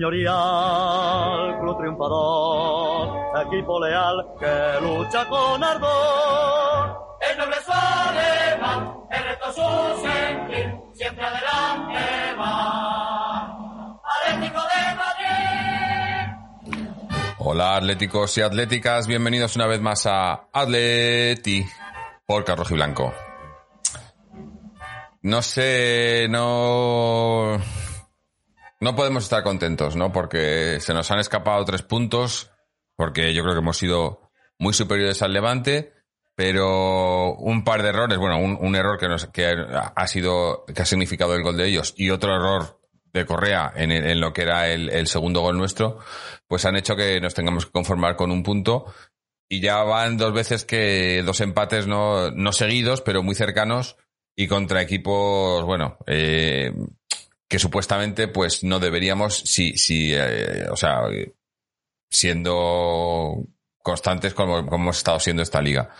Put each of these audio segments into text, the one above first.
señorial, club triunfador, equipo leal que lucha con ardor. El noble su alemán, el reto su sentir, siempre adelante va. Atlético de Madrid. Hola atléticos y atléticas, bienvenidos una vez más a Atleti por Carlos y Blanco. No sé, no no podemos estar contentos, ¿no? Porque se nos han escapado tres puntos, porque yo creo que hemos sido muy superiores al Levante, pero un par de errores, bueno, un, error que, nos, que ha sido, que ha significado el gol de ellos y otro error de Correa en, en lo que era el, el, segundo gol nuestro, pues han hecho que nos tengamos que conformar con un punto y ya van dos veces que dos empates no, no seguidos, pero muy cercanos y contra equipos, bueno, eh, que supuestamente pues no deberíamos, si, si eh, o sea, siendo constantes como, hemos estado siendo esta liga.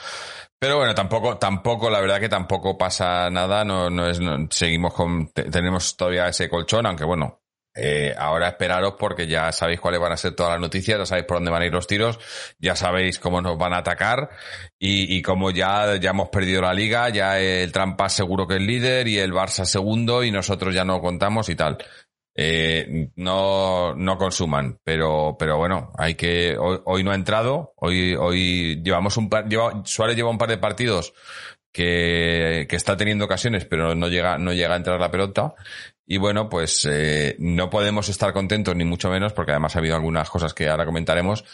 Pero bueno, tampoco, tampoco, la verdad que tampoco pasa nada, no, no es, seguimos con, tenemos todavía ese colchón, aunque bueno, eh, ahora esperaros porque ya sabéis cuáles van a ser todas las noticias, ya sabéis por dónde van a ir los tiros, ya sabéis cómo nos van a atacar y, y como ya, ya hemos perdido la liga, ya el Trampas seguro que es líder y el Barça segundo y nosotros ya no contamos y tal. Eh, no, no consuman, pero, pero bueno, hay que, hoy, no ha entrado, hoy, hoy llevamos un par, lleva, Suárez lleva un par de partidos que, que está teniendo ocasiones, pero no llega, no llega a entrar la pelota. Y bueno, pues eh, no podemos estar contentos ni mucho menos, porque además ha habido algunas cosas que ahora comentaremos,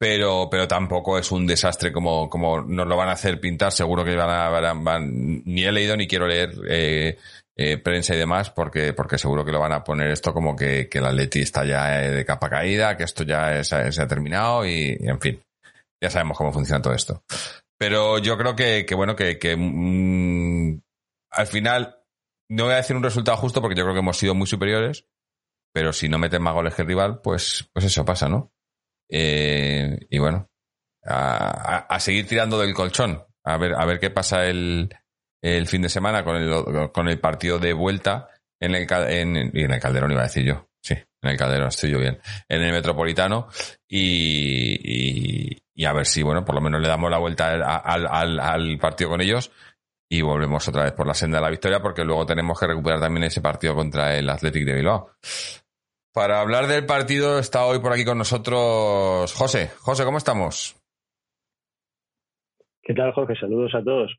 pero, pero tampoco es un desastre como, como nos lo van a hacer pintar. Seguro que van a, van, ni he leído ni quiero leer eh, eh, prensa y demás, porque, porque seguro que lo van a poner esto como que, que el Atleti está ya eh, de capa caída, que esto ya se ha terminado y, en fin, ya sabemos cómo funciona todo esto. Pero yo creo que, que bueno, que, que mm, al final no voy a decir un resultado justo porque yo creo que hemos sido muy superiores, pero si no meten más goles que el rival, pues, pues eso pasa, ¿no? Eh, y bueno, a, seguir tirando del colchón, a ver, a ver qué pasa el, el fin de semana con el, con el partido de vuelta en el, en, en el Calderón, iba a decir yo. Sí, en el Calderón, estoy yo bien. En el Metropolitano y, y, a ver si, bueno, por lo menos le damos la vuelta al, al, al partido con ellos y volvemos otra vez por la senda de la victoria porque luego tenemos que recuperar también ese partido contra el Athletic de Bilbao. Para hablar del partido está hoy por aquí con nosotros José. José, ¿cómo estamos? ¿Qué tal, Jorge? Saludos a todos.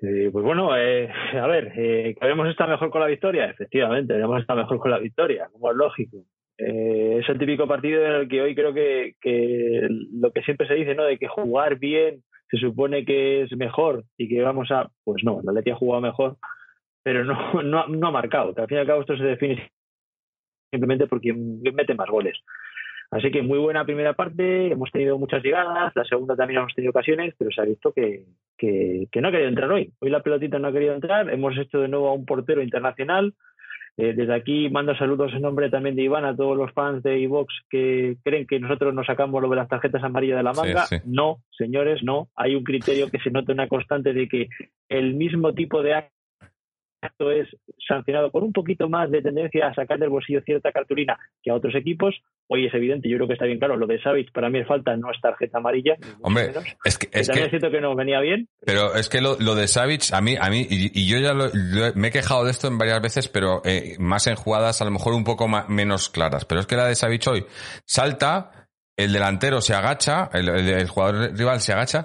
Eh, pues bueno, eh, a ver, eh, que habíamos estado mejor con la victoria, efectivamente, habíamos estado mejor con la victoria, como es lógico. Eh, es el típico partido en el que hoy creo que, que lo que siempre se dice, ¿no? De que jugar bien se supone que es mejor y que vamos a, pues no, la Leti ha jugado mejor, pero no, no, no ha marcado. Que al fin y al cabo esto se define simplemente porque mete más goles. Así que muy buena primera parte, hemos tenido muchas llegadas, la segunda también hemos tenido ocasiones, pero se ha visto que, que, que no ha querido entrar hoy. Hoy la pelotita no ha querido entrar, hemos hecho de nuevo a un portero internacional, eh, desde aquí mando saludos en nombre también de Iván a todos los fans de Ivox que creen que nosotros nos sacamos lo de las tarjetas amarillas de la manga. No, señores, no. Hay un criterio que se nota una constante de que el mismo tipo de esto es sancionado con un poquito más de tendencia a sacar del bolsillo cierta cartulina que a otros equipos, hoy es evidente, yo creo que está bien claro, lo de Savage para mí es falta, no es tarjeta amarilla. Hombre, es que, es también es cierto que no venía bien. Pero es que lo, lo de Savage, a mí, a mí, y, yo ya lo, me he quejado de esto en varias veces, pero eh, más en jugadas a lo mejor un poco más, menos claras. Pero es que la de Savage hoy salta, el delantero se agacha, el, jugador rival se agacha,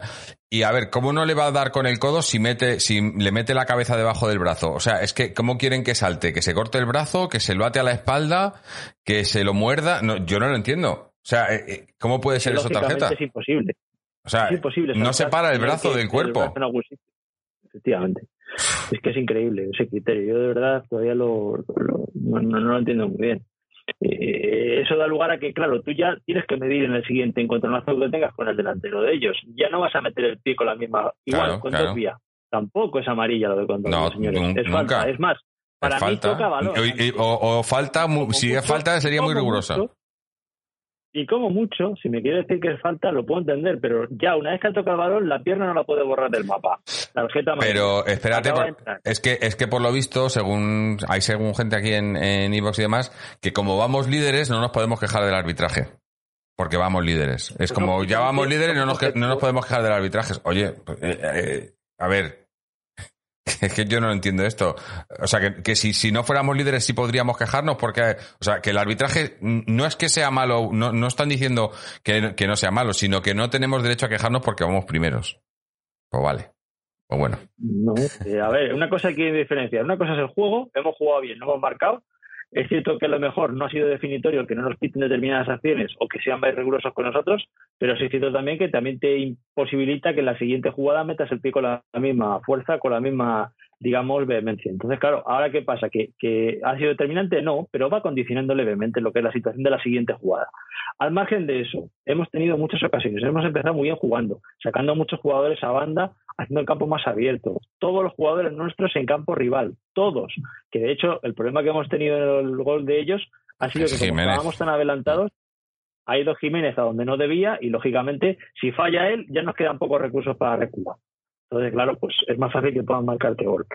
y a ver, ¿cómo no le va a dar con el codo si mete, si le mete la cabeza debajo del brazo? O sea, es que, ¿cómo quieren que salte? ¿Que se corte el brazo? ¿Que se lo ate a la espalda? ¿Que se lo muerda? No, yo no lo entiendo. O sea, eh, eh, ¿cómo puede ser eso tarjeta? Es imposible. O sea, es imposible no separa el brazo del cuerpo. Efectivamente. Es que es increíble ese criterio. Yo de verdad todavía lo, no, no, lo entiendo muy bien. Eh, eso da lugar a que, claro, tú ya tienes que medir en el siguiente encontronazo que tengas con el delantero de ellos. Ya no vas a meter el pie con la misma. Igual, con dos vías. Tampoco es amarilla lo de con no, señores. Es falta. Es más, para mí toca valor. O, falta, si es falta, sería muy rigurosa. Y como mucho, si me quiere decir que es falta, lo puedo entender, pero ya una vez que ha tocado el balón, la pierna no la puede borrar del mapa. Tarjeta pero espérate, es que es que por lo visto, según hay según gente aquí en en y demás, que como vamos líderes no nos podemos quejar del arbitraje. Porque vamos líderes. Es como ya vamos líderes no nos, no nos podemos quejar del arbitraje. Oye, pues, eh, eh, a ver, es que yo no entiendo esto. O sea, que, que si, si, no fuéramos líderes sí podríamos quejarnos porque, o sea, que el arbitraje no es que sea malo, no, no están diciendo que, que, no sea malo, sino que no tenemos derecho a quejarnos porque vamos primeros. Pues vale. Pues bueno. No, eh, a ver, una cosa hay que diferenciar. Una cosa es el juego, hemos jugado bien, no hemos marcado, es cierto que a lo mejor no ha sido definitorio que no nos quiten determinadas acciones o que sean más rigurosos con nosotros, pero es cierto también que también te imposibilita que en la siguiente jugada metas el pie con la misma fuerza, con la misma, digamos, vehemencia. Entonces, claro, ¿ahora qué pasa? ¿Que, que ha sido determinante? No, pero va condicionando levemente lo que es la situación de la siguiente jugada. Al margen de eso, hemos tenido muchas ocasiones, hemos empezado muy bien jugando, sacando a muchos jugadores a banda haciendo el campo más abierto. Todos los jugadores nuestros en campo rival, todos. Que de hecho, el problema que hemos tenido en el gol de ellos ha sido que como estábamos tan adelantados, ha ido Jiménez a donde no debía y lógicamente si falla él ya nos quedan pocos recursos para recular. Entonces, claro, pues es más fácil que puedan marcarte gol.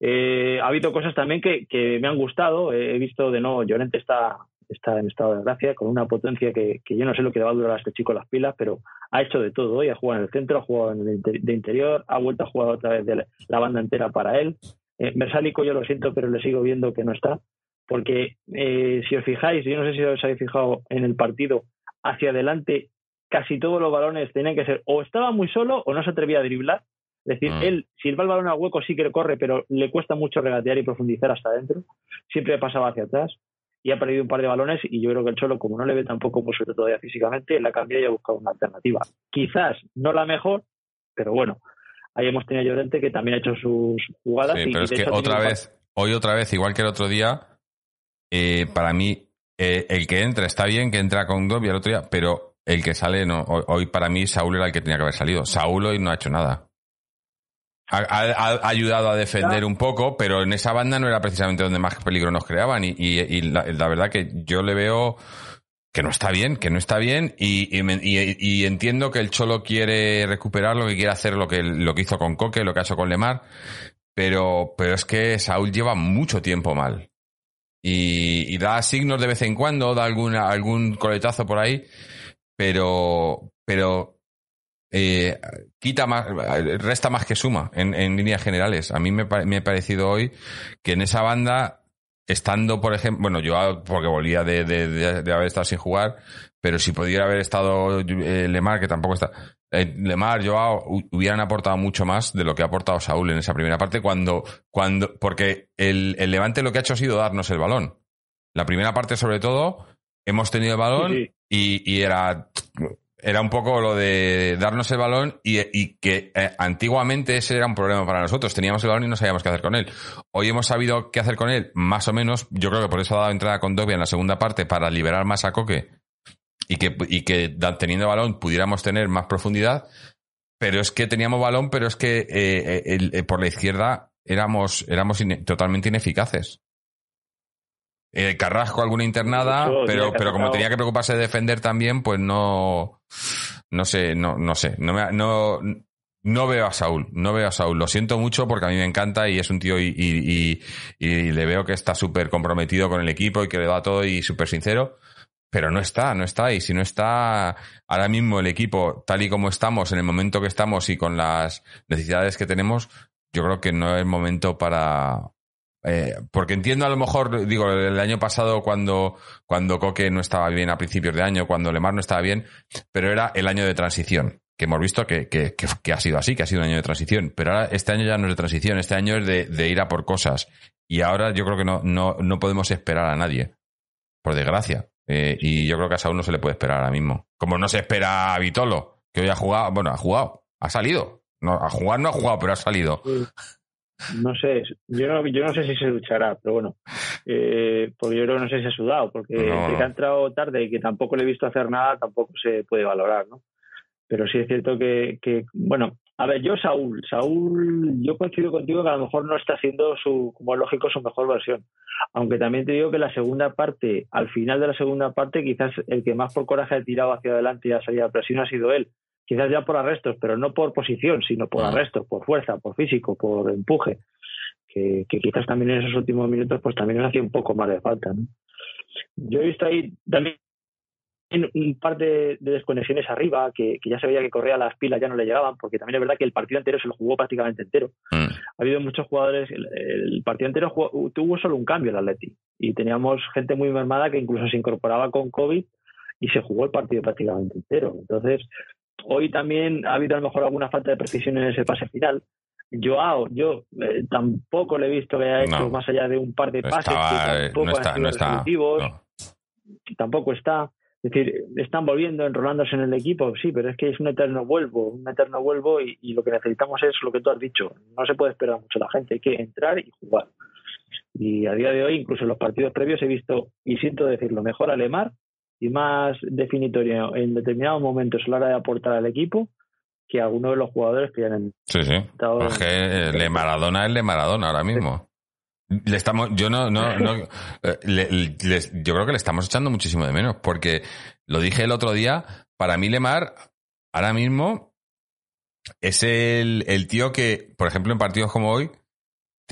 Eh, ha habido cosas también que, que me han gustado. He visto de nuevo, Llorente está, está en estado de gracia, con una potencia que, yo no sé lo que va a durar a este chico las pilas, pero ha hecho de todo hoy, ha jugado en el centro, ha jugado en el de interior, ha vuelto a jugar otra vez de la, banda entera para él. Eh, yo lo siento, pero le sigo viendo que no está, porque eh, si os fijáis, yo no sé si os habéis fijado en el partido, hacia adelante casi todos los balones tenían que ser o estaba muy solo o no se atrevía a driblar. Es decir, mm. él, si va el balón a hueco, sí que corre, pero le cuesta mucho regatear y profundizar hasta adentro. Siempre pasaba hacia atrás y ha perdido un par de balones y yo creo que el Cholo, como no le ve tampoco suelto todavía físicamente, la cambia y ha buscado una alternativa. Quizás no la mejor, pero bueno, ahí hemos tenido a Llorente que también ha hecho sus jugadas. Sí, pero es que otra vez, hoy otra vez, igual que el otro día, eh, para mí, eh, el que entra está bien, que entra con Dobby el otro día, pero el que sale, no. Hoy, para mí Saúl era el que tenía que haber salido. Saúl hoy no ha hecho nada ha, ayudado a defender un poco, pero en esa banda no era precisamente donde más peligro nos creaban. Y, la, verdad que yo le veo que no está bien, que no está bien. Y, entiendo que el Cholo quiere recuperar lo que quiere hacer, lo que, lo que hizo con Coque, lo que ha hecho con Lemar. Pero, pero es que Saúl lleva mucho tiempo mal. Y, da signos de vez en cuando, da alguna, algún coletazo por ahí. Pero, pero eh, quita más, resta más que suma en, en líneas generales. A mí me, me, ha parecido hoy que en esa banda, estando, por ejemplo, bueno, yo porque volvía de, de, de, haber estado sin jugar, pero si pudiera haber estado eh, Lemar, que tampoco está, eh, Lemar, Joao, hubieran aportado mucho más de lo que ha aportado Saúl en esa primera parte cuando, cuando, porque el, el Levante lo que ha hecho ha sido darnos el balón. La primera parte, sobre todo, hemos tenido el balón Y, y, era era un poco lo de darnos el balón y, que eh, antiguamente ese era un problema para nosotros. Teníamos el balón y no sabíamos qué hacer con él. Hoy hemos sabido qué hacer con él, más o menos. Yo creo que por eso ha dado entrada con Dobia en la segunda parte para liberar más a Coque y que, y que teniendo balón pudiéramos tener más profundidad. Pero es que teníamos balón, pero es que eh, eh, por la izquierda éramos, éramos totalmente ineficaces. Eh, Carrasco alguna internada, pero, pero como tenía que preocuparse de defender también, pues no, no sé, no, no sé, no, no, no veo a Saúl, no veo a Saúl. Lo siento mucho porque a mí me encanta y es un tío y, y, y, le veo que está súper comprometido con el equipo y que le da todo y súper sincero. Pero no está, no está. Y si no está ahora mismo el equipo tal y como estamos, en el momento que estamos y con las necesidades que tenemos, yo creo que no es momento para, eh, porque entiendo a lo mejor, digo, el año pasado cuando, cuando Coque no estaba bien a principios de año, cuando Lemar no estaba bien, pero era el año de transición, que hemos visto que, que, que, ha sido así, que ha sido un año de transición, pero ahora este año ya no es de transición, este año es de, de ir a por cosas. Y ahora yo creo que no, no, no podemos esperar a nadie, por desgracia. Eh, y yo creo que a Saúl no se le puede esperar ahora mismo. Como no se espera a Vitolo, que hoy ha jugado, bueno, ha jugado, ha salido. No, a jugar no ha jugado, pero ha salido. No sé, yo no, yo no sé si se luchará, pero bueno, eh, porque yo creo que no sé si ha sudado, porque que ha entrado tarde y que tampoco le he visto hacer nada, tampoco se puede valorar, ¿no? Pero sí es cierto que, que, bueno, a ver, yo Saúl, Saúl, yo coincido contigo que a lo mejor no está haciendo su, como es lógico, su mejor versión. Aunque también te digo que la segunda parte, al final de la segunda parte, quizás el que más por coraje ha tirado hacia adelante y ha salido a presión ha sido él quizás ya por arrestos, pero no por posición, sino por arrestos, por fuerza, por físico, por empuje, que, quizás también en esos últimos minutos pues también nos hacía un poco más de falta. Yo he visto ahí también un par de, desconexiones arriba, que, ya se veía que corría las pilas, ya no le llegaban, porque también es verdad que el partido entero se lo jugó prácticamente entero. Mm. Ha habido muchos jugadores, el, partido entero tuvo solo un cambio el Atleti, y teníamos gente muy mermada que incluso se incorporaba con COVID y se jugó el partido prácticamente entero. Entonces, Hoy también ha habido a lo mejor alguna falta de precisión en ese pase final. Joao, yo eh, tampoco le he visto que haya hecho más allá de un par de pases que tampoco no está, tampoco está. Es decir, están volviendo, enrolándose en el equipo, sí, pero es que es un eterno vuelvo, un eterno vuelvo y, y, lo que necesitamos es lo que tú has dicho. No se puede esperar mucho la gente, hay que entrar y jugar. Y a día de hoy, incluso en los partidos previos, he visto, y siento decirlo, mejor a Lemar y más definitorio en determinados momentos a la hora de aportar al equipo que algunos de los jugadores que ya han Sí, sí. Es que Le Maradona es Le Maradona ahora mismo. Le estamos, yo no, no, no eh, yo creo que le estamos echando muchísimo de menos, porque lo dije el otro día, para mí Lemar ahora mismo es el, el tío que, por ejemplo, en partidos como hoy,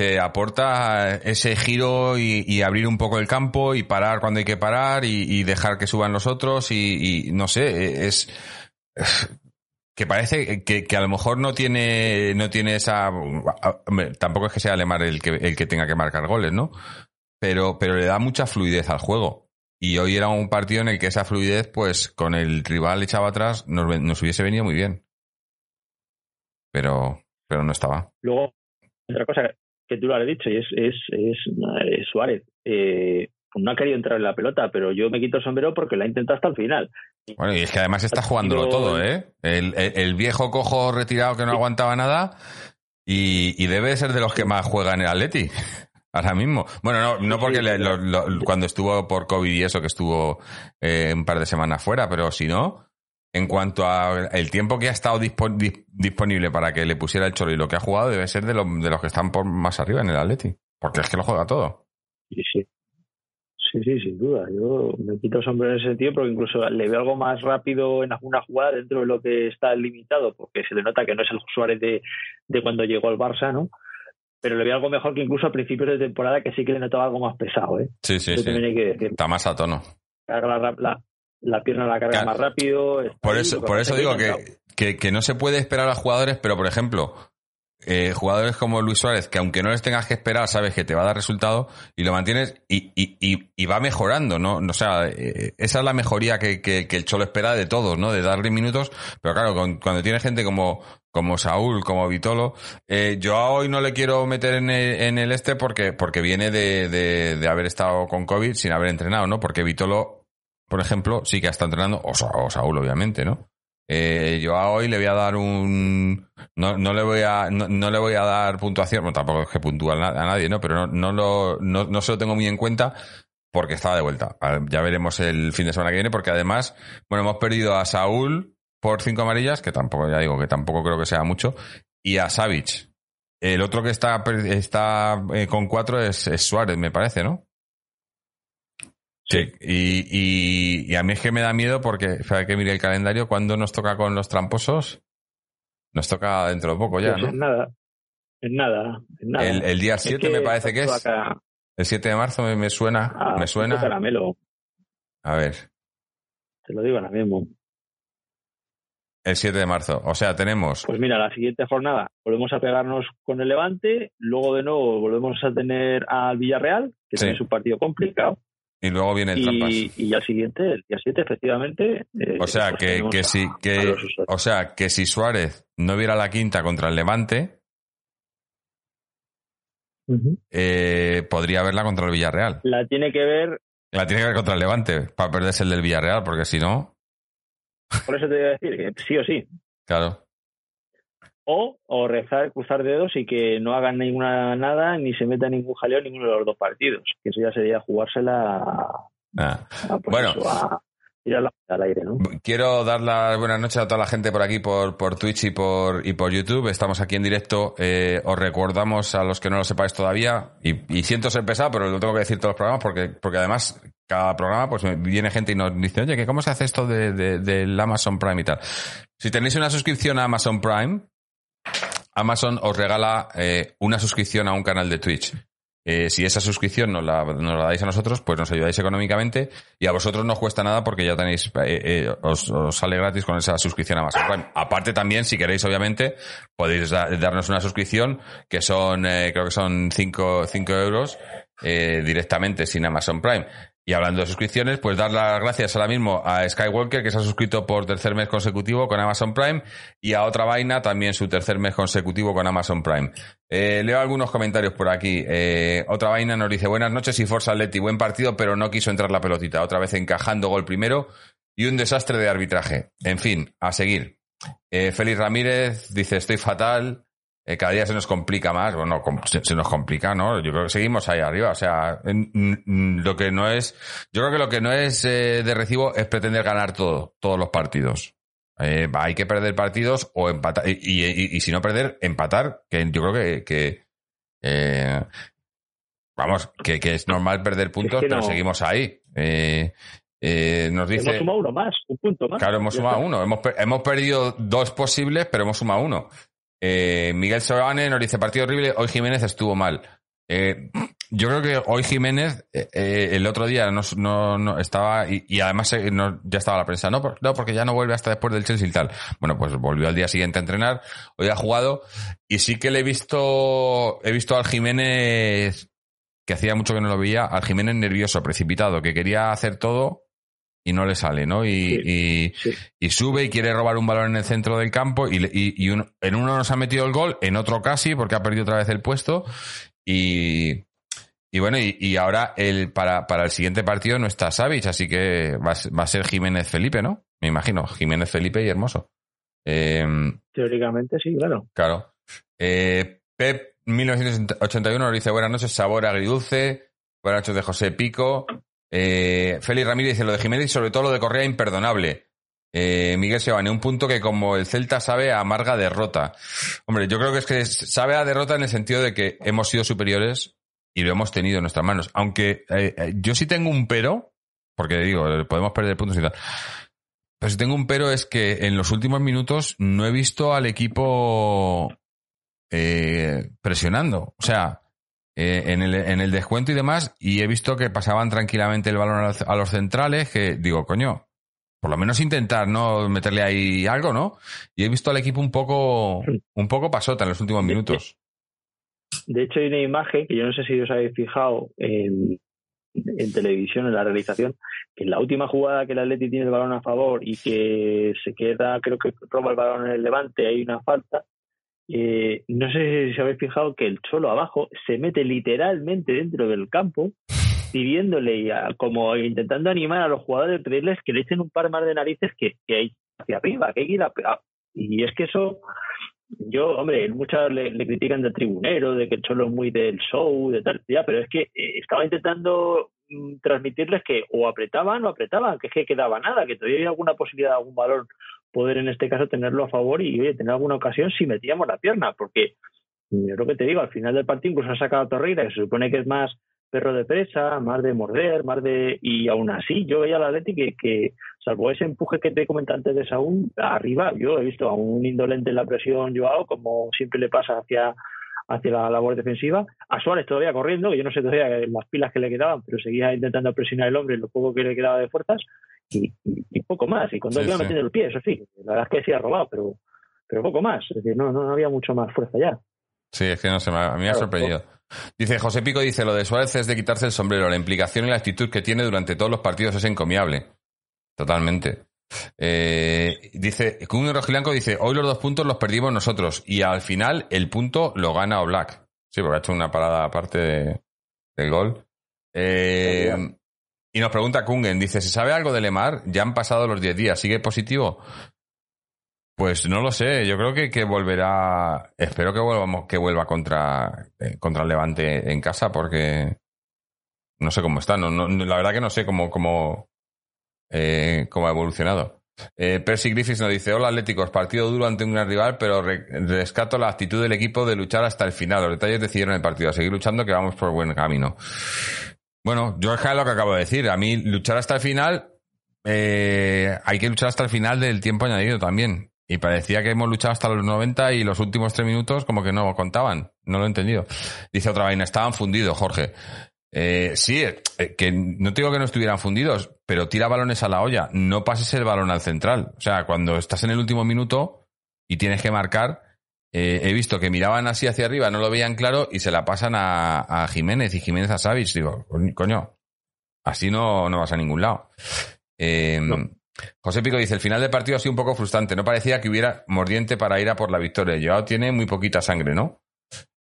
te aporta ese giro y, abrir un poco el campo y parar cuando hay que parar y, dejar que suban los otros y, no sé, es que parece que, a lo mejor no tiene no tiene esa tampoco es que sea Alemar el que el que tenga que marcar goles, ¿no? Pero pero le da mucha fluidez al juego. Y hoy era un partido en el que esa fluidez, pues con el rival echaba atrás, nos, nos hubiese venido muy bien. Pero, pero no estaba. Luego, otra cosa, que tú lo has dicho, y es, es, es, Suárez. Eh, no ha querido entrar en la pelota, pero yo me quito el sombrero porque la ha intentado hasta el final. Bueno, y es que además está jugándolo todo, ¿eh? El, viejo cojo retirado que no aguantaba nada y, debe ser de los que más juegan en el Atleti. Ahora mismo. Bueno, no, no porque cuando estuvo por COVID y eso, que estuvo eh, un par de semanas fuera, pero si no, en cuanto a el tiempo que ha estado disponible para que le pusiera el cholo y lo que ha jugado debe ser de, de los que están por más arriba en el Atleti, porque es que lo juega todo. Sí, sí. Sí, sí, sin duda. Yo me quito sombrero en ese sentido porque incluso le veo algo más rápido en alguna jugada dentro de lo que está limitado, porque se le nota que no es el Suárez de, de cuando llegó al Barça, ¿no? Pero le veo algo mejor que incluso a principios de temporada que sí que le notaba algo más pesado, ¿eh? Sí, sí, sí. Está más a tono. La, la, la pierna la carga más rápido. Por eso, por eso digo que, que, no se puede esperar a jugadores, pero por ejemplo, eh, jugadores como Luis Suárez, que aunque no les tengas que esperar, sabes que te va a dar resultado y lo mantienes y, y, y, va mejorando, ¿no? O sea, eh, esa es la mejoría que, que, el Cholo espera de todos, ¿no? De darle minutos, pero claro, cuando tiene gente como, como Saúl, como Vitolo, eh, yo hoy no le quiero meter en el, en el este porque, porque viene de, de, de haber estado con COVID sin haber entrenado, ¿no? Porque Vitolo por ejemplo, sí que está entrenando, o, Saúl, obviamente, ¿no? Eh, yo a hoy le voy a dar un. No, no le voy a no, le voy a dar puntuación, bueno, tampoco es que puntúe a, nadie, ¿no? Pero no, no, lo, no, no se lo tengo muy en cuenta porque estaba de vuelta. Ya veremos el fin de semana que viene, porque además, bueno, hemos perdido a Saúl por cinco amarillas, que tampoco, ya digo, que tampoco creo que sea mucho, y a Savic. El otro que está, está eh, con cuatro es Suárez, me parece, ¿no? Sí, y, y, a mí es que me da miedo porque, espera que mire el calendario, ¿cuándo nos toca con los tramposos? Nos toca dentro de poco ya, Pues ¿no? en nada, en nada. El, el día 7 me parece que es. Acá, El 7 de marzo me, me suena. a me suena. caramelo, A ver. te lo digo ahora mismo. El 7 de marzo. O sea, tenemos. Pues mira, la siguiente jornada volvemos a pegarnos con el Levante, luego de nuevo volvemos a tener al Villarreal, que Sí. tiene su partido complicado, Y luego viene el trampas. y, y al siguiente, el día 7, efectivamente. eh, O sea, pues que, que si, que, o sea, que si Suárez no viera la quinta contra el Levante, eh, podría verla contra el Villarreal. La tiene que ver, La tiene que ver contra el Levante para perderse el del Villarreal, porque si no, por eso te voy a decir que sí o sí. claro. O, o rezar, cruzar dedos y que no hagan ninguna nada, ni se meta ningún jaleo en ninguno de los dos partidos. Que eso ya sería jugársela a, Ah. a, pues Bueno. eso, a al aire, ¿no? Quiero dar las buenas noches a toda la gente por aquí, por, por Twitch y por, y por YouTube. Estamos aquí en directo. Eh, os recordamos a los que no lo sepáis todavía, y, y siento ser pesado, pero lo tengo que decir todos los programas, porque, porque además cada programa pues viene gente y nos dice, oye, ¿cómo se hace esto de, de- del Amazon Prime y tal? Si tenéis una suscripción a Amazon Prime, Amazon os regala eh, una suscripción a un canal de Twitch. Eh, si esa suscripción nos la, nos la dais a nosotros, pues nos ayudáis económicamente y a vosotros no cuesta nada porque ya tenéis, eh, eh, os, os sale gratis con esa suscripción a Amazon Prime. Aparte también, si queréis, obviamente, podéis da- darnos una suscripción que son, eh, creo que son 5 euros eh, directamente sin Amazon Prime. Y hablando de suscripciones, pues dar las gracias ahora mismo a Skywalker, que se ha suscrito por tercer mes consecutivo con Amazon Prime, y a otra vaina también su tercer mes consecutivo con Amazon Prime. Eh, leo algunos comentarios por aquí. Eh, otra vaina nos dice, buenas noches y Forza Atleti, buen partido, pero no quiso entrar la pelotita. Otra vez encajando gol primero y un desastre de arbitraje. En fin, a seguir. Eh, Félix Ramírez dice, estoy fatal. Eh, cada día se nos complica más. Bueno, se, se nos complica, ¿no? Yo creo que seguimos ahí arriba. O sea, lo que no es, yo creo que lo que no es eh, de recibo es pretender ganar todo, todos los partidos. Eh, hay que perder partidos o empatar. Y, y- y- y si no perder, empatar, que yo creo que, que eh, vamos, que, que es normal perder puntos, que pero seguimos ahí. Eh, nos dice. Hemos sumado uno más, un punto más. Claro, hemos sumado uno. Hemos, hemos perdido dos posibles, pero hemos sumado uno. Eh, Miguel Sobane nos dice, partido horrible, hoy Jiménez estuvo mal. Eh, yo creo que hoy Jiménez, eh, eh, el otro día no, no- no estaba, y, además eh, ya estaba la prensa, no, por- no, porque ya no vuelve hasta después del Chelsea y tal. Bueno, pues volvió al día siguiente a entrenar, hoy ha jugado, y sí que le he visto, he visto al Jiménez, que hacía mucho que no lo veía, al Jiménez nervioso, precipitado, que quería hacer todo y no le sale, ¿no? Y, y, Sí. y sube y quiere robar un balón en el centro del campo y, y, uno- en uno nos ha metido el gol, en otro casi porque ha perdido otra vez el puesto y, y bueno, y, y ahora el, para, para el siguiente partido no está Savic, así que va, a ser- va a ser Jiménez Felipe, ¿no? Me imagino, Jiménez Felipe y Hermoso. Eh, Teóricamente sí, claro. Claro. Eh, Pep 1981 nos dice buenas noches, sabor agridulce. Buenas noches de José Pico. Eh, Félix Ramírez dice lo de Jiménez y sobre todo lo de Correa imperdonable. Eh, Miguel Sebane, un punto que como el Celta sabe amarga derrota. Hombre, yo creo que es que sabe a derrota en el sentido de que hemos sido superiores y lo hemos tenido en nuestras manos. Aunque eh, eh, yo sí tengo un pero, porque digo, podemos perder puntos y tal. Pero si tengo un pero es que en los últimos minutos no he visto al equipo eh, presionando. O sea, eh, en, el, en el descuento y demás, y he visto que pasaban tranquilamente el balón a los, a los centrales, que digo, coño, por lo menos intentar, ¿no? Meterle ahí algo, ¿no? Y he visto al equipo un poco, un poco pasota en los últimos minutos. De hecho, hay una imagen que yo no sé si os habéis fijado en, en televisión, en la realización, que en la última jugada que el Atleti tiene el balón a favor y que se queda, creo que roba el balón en el levante, hay una falta. Eh, no sé si habéis fijado que el Cholo abajo se mete literalmente dentro del campo pidiéndole y a- como intentando animar a los jugadores, pedirles que le echen un par más de narices que, que hay hacia arriba, que hay que ir a, y es que eso yo, hombre, muchas le, critican de tribunero, de que el Cholo es muy del show, de tal, ya, pero es que eh, estaba intentando mm, transmitirles que o apretaban o apretaban, que es que quedaba nada, que todavía hay alguna posibilidad de algún valor poder en este caso tenerlo a favor y oye, tener alguna ocasión si metíamos la pierna, porque yo lo que te digo, al final del partido incluso ha sacado a Torreira, que se supone que es más perro de presa, más de morder, más de... Y aún así, yo veía al Atleti que, que, salvo ese empuje que te comenté antes de Saúl, arriba yo he visto a un indolente en la presión Joao, como siempre le pasa hacia hacia la labor defensiva. A Suárez todavía corriendo, yo no sé todavía las pilas que le quedaban, pero seguía intentando presionar el hombre lo poco que le quedaba de fuerzas y, poco más. Y cuando sí, iba sí. metiendo el pie, eso sí, la verdad es que sí ha robado, pero, pero poco más. Es decir, no, no había mucho más fuerza ya. Sí, es que no sé, a mí me ha sorprendido. Dice José Pico, dice, lo de Suárez es de quitarse el sombrero, la implicación y la actitud que tiene durante todos los partidos es encomiable. Totalmente. Eh, dice, Kun Rojilanco dice, hoy los dos puntos los perdimos nosotros y al final el punto lo gana Black. Sí, porque ha hecho una parada aparte de, del gol. Eh, y nos pregunta Kungen, dice, ¿se sabe algo de Lemar? Ya han pasado los 10 días, ¿sigue positivo? Pues no lo sé, yo creo que, que volverá, espero que volvamos, que vuelva contra, eh, contra el Levante en casa, porque no sé cómo está, no, no, la verdad que no sé cómo, cómo, eh, cómo ha evolucionado. Eh, Percy Griffiths nos dice, hola Atléticos, partido duro ante un gran rival, pero re rescato la actitud del equipo de luchar hasta el final. Los detalles decidieron el partido, a seguir luchando que vamos por buen camino. Bueno, yo es lo que acabo de decir. A mí luchar hasta el final, eh, hay que luchar hasta el final del tiempo añadido también. Y parecía que hemos luchado hasta los 90 y los últimos tres minutos como que no contaban. No lo he entendido. Dice otra vaina, estaban fundidos, Jorge. Eh, sí, eh, que no te digo que no estuvieran fundidos, pero tira balones a la olla. No pases el balón al central. O sea, cuando estás en el último minuto y tienes que marcar, eh, he visto que miraban así hacia arriba, no lo veían claro y se la pasan a, a Jiménez y Jiménez a Savic. Digo, coño, así no, no vas a ningún lado. Eh, no. José Pico dice, el final del partido ha sido un poco frustrante. No parecía que hubiera mordiente para ir a por la victoria. Joao tiene muy poquita sangre, ¿no?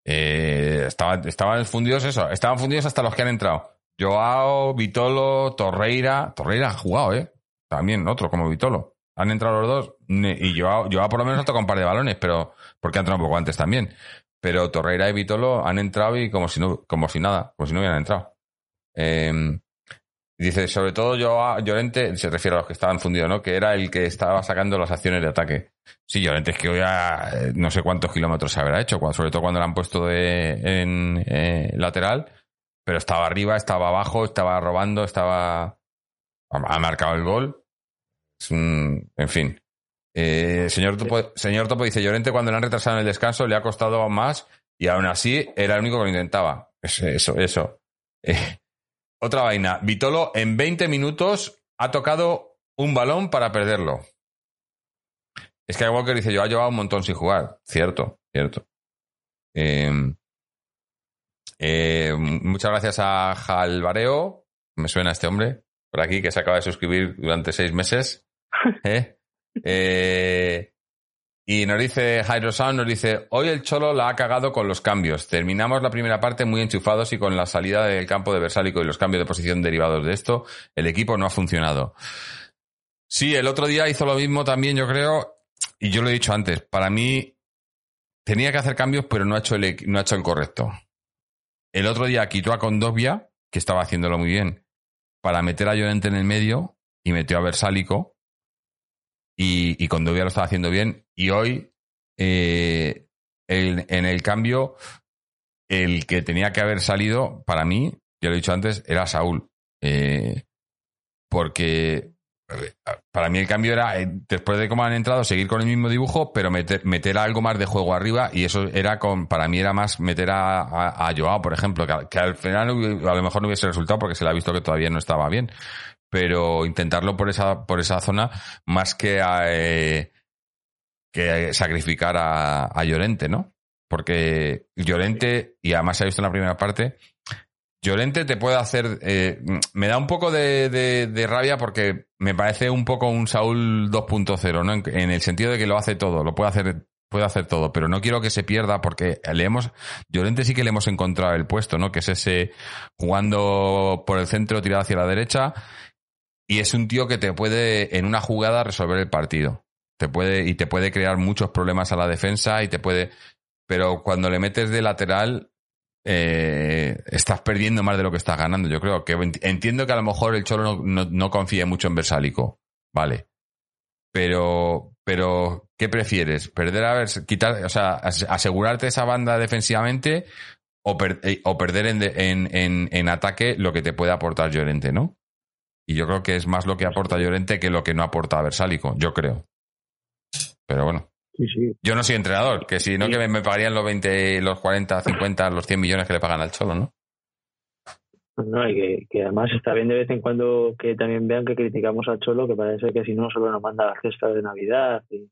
Eh, estaban, estaban fundidos eso, estaban fundidos hasta los que han entrado. Joao, Vitolo, Torreira. Torreira ha jugado, ¿eh? También otro como Vitolo. Han entrado los dos y Joao, Joao por lo menos ha tocado un par de balones, pero porque ha entrado un poco antes también. Pero Torreira y Vitolo han entrado y como si no, como si nada, como si no hubieran entrado. Eh, Dice, sobre todo yo Llorente, se refiere a los que estaban fundidos, ¿no? Que era el que estaba sacando las acciones de ataque. Sí, Llorente es que hoy a, no sé cuántos kilómetros se habrá hecho, sobre todo cuando lo han puesto de, en eh, lateral, pero estaba arriba, estaba abajo, estaba robando, estaba... Ha marcado el gol. En fin. Eh, señor, Topo, señor Topo dice, Llorente cuando le han retrasado en el descanso le ha costado más y aún así era el único que lo intentaba. Eso, eso. eso. Eh, otra vaina. Vitolo en 20 minutos ha tocado un balón para perderlo. Es que Walker dice, yo ha llevado un montón sin jugar. Cierto, cierto. Eh, eh, muchas gracias a Jalvareo. Me suena este hombre por aquí que se acaba de suscribir durante seis meses. ¿Eh? Eh, y nos dice Jairo Sound, nos dice, hoy el Cholo la ha cagado con los cambios. Terminamos la primera parte muy enchufados y con la salida del campo de Versálico y los cambios de posición derivados de esto, el equipo no ha funcionado. Sí, el otro día hizo lo mismo también, yo creo, y yo lo he dicho antes, para mí tenía que hacer cambios, pero no ha hecho el, no ha hecho el correcto. El otro día quitó a Condovia, que estaba haciéndolo muy bien, para meter a Llorente en el medio y metió a Versálico y, y Condovia lo estaba haciendo bien. Y hoy, eh, el, en el cambio, el que tenía que haber salido, para mí, ya lo he dicho antes, era Saúl. Eh, porque para mí el cambio era, eh, después de cómo han entrado, seguir con el mismo dibujo, pero meter, meter algo más de juego arriba y eso era con, para mí era más meter a, Joao, por ejemplo, que, que, al final a lo mejor no hubiese resultado porque se le ha visto que todavía no estaba bien pero intentarlo por esa, por esa zona más que, a, eh, que sacrificar a, a, Llorente, ¿no? Porque Llorente, y además se ha visto en la primera parte, Llorente te puede hacer. Eh, me da un poco de, de, de, rabia porque me parece un poco un Saúl 2.0, ¿no? En, en, el sentido de que lo hace todo, lo puede hacer, puede hacer todo, pero no quiero que se pierda porque le hemos. Llorente sí que le hemos encontrado el puesto, ¿no? Que es ese jugando por el centro, tirado hacia la derecha y es un tío que te puede, en una jugada, resolver el partido. Te puede, y te puede crear muchos problemas a la defensa y te puede. Pero cuando le metes de lateral, eh, estás perdiendo más de lo que estás ganando. Yo creo que entiendo que a lo mejor el Cholo no, no, confía mucho en Versálico. Vale. Pero, pero, ¿qué prefieres? ¿Perder a ver, quitar, o sea, asegurarte esa banda defensivamente o, eh, o perder en, en, en, en, ataque lo que te puede aportar Llorente, ¿no? Y yo creo que es más lo que aporta Llorente que lo que no aporta Versálico, yo creo. Pero bueno. Sí, sí. Yo no soy entrenador, que si no que me, me, pagarían los 20, los 40, 50, los 100 millones que le pagan al Cholo, ¿no? No, y que, que, además está bien de vez en cuando que también vean que criticamos al Cholo, que parece que si no solo nos manda las cestas de Navidad y,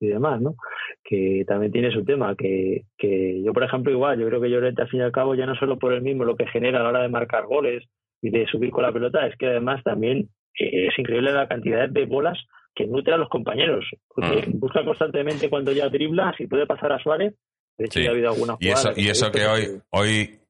y demás, ¿no? Que también tiene su tema, que, que yo, por ejemplo, igual, yo creo que Llorente, al fin y al cabo, ya no solo por el mismo lo que genera a la hora de marcar goles y de subir con la pelota, es que además también eh, es increíble la cantidad de bolas que nutre a los compañeros, porque mm. busca constantemente cuando ya dribla, si puede pasar a Suárez, de hecho sí. ya ha habido alguna Y eso, y eso que hoy, hoy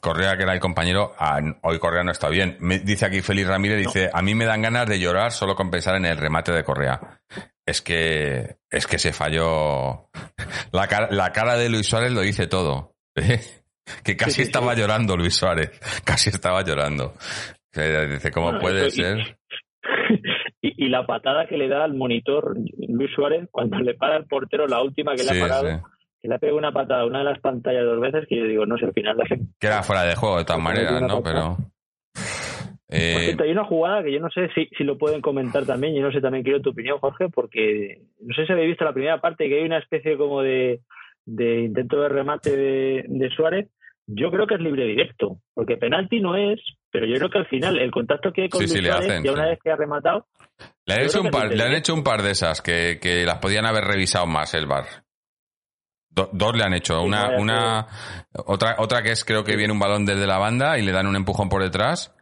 Correa, que era el compañero, ah, hoy Correa no está bien. Me, dice aquí Félix Ramírez, dice, a mí me dan ganas de llorar solo con pensar en el remate de Correa. Es que, es que se falló. La cara, la cara de Luis Suárez lo dice todo. que casi sí, sí, estaba sí. llorando Luis Suárez. Casi estaba llorando. Dice, ¿cómo bueno, puede esto, ser? Y, y, la patada que le da al monitor Luis Suárez cuando le para el portero la última que le ha parado que le ha pegado una patada a una de las pantallas dos veces que yo digo, no sé, al final... Que era fuera de juego de todas maneras, ¿no? Pero... Eh... Por cierto, hay una jugada que yo no sé si, si lo pueden comentar también, yo no sé también quiero tu opinión, Jorge, porque no sé si habéis visto la primera parte, que hay una especie como de, de intento de remate de, de Suárez, yo creo que es libre directo, porque penalti no es, pero yo creo que al final el contacto que hay con sí, sí, Suárez, hacen, ya una sí. vez que ha rematado... Le han, hecho un par, le han hecho un par de esas que, que las podían haber revisado más el bar. Do, dos le han hecho. Una, una, otra, otra que es creo que viene un balón desde la banda y le dan un empujón por detrás.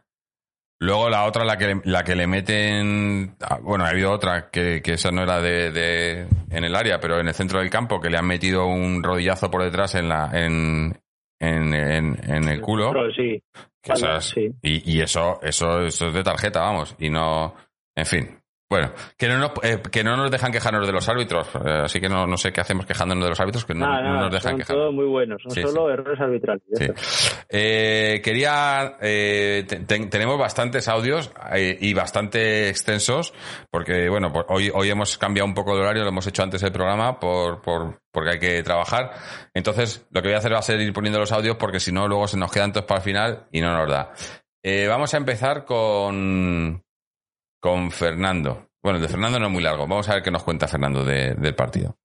Luego la otra, la que, la que le meten. ah, Bueno, ha habido otra que, que esa no era de, de, en el área, pero en el centro del campo, que le han metido un rodillazo por detrás en la, en, en, en, en el culo. Sí. Que esas, sí. y, y eso, eso, eso es de tarjeta, vamos. Y no. En fin. Bueno, que no, nos, eh, que no nos dejan quejarnos de los árbitros, eh, así que no, no, sé qué hacemos quejándonos de los árbitros, que no, nos dejan son quejarnos. todos muy buenos, son Sí, solo sí. errores arbitrales. Sí. Eh, quería. te- te- tenemos bastantes audios y bastante extensos, porque, bueno, por- hoy, hoy hemos cambiado un poco de horario, lo hemos hecho antes del programa por, por, porque hay que trabajar. Entonces, lo que voy a hacer va a ser ir poniendo los audios, porque si no, luego se nos quedan todos para el final y no nos da. Vamos a empezar con. Con Fernando. Bueno, de Fernando no es muy largo. Vamos a ver qué nos cuenta Fernando de- del partido.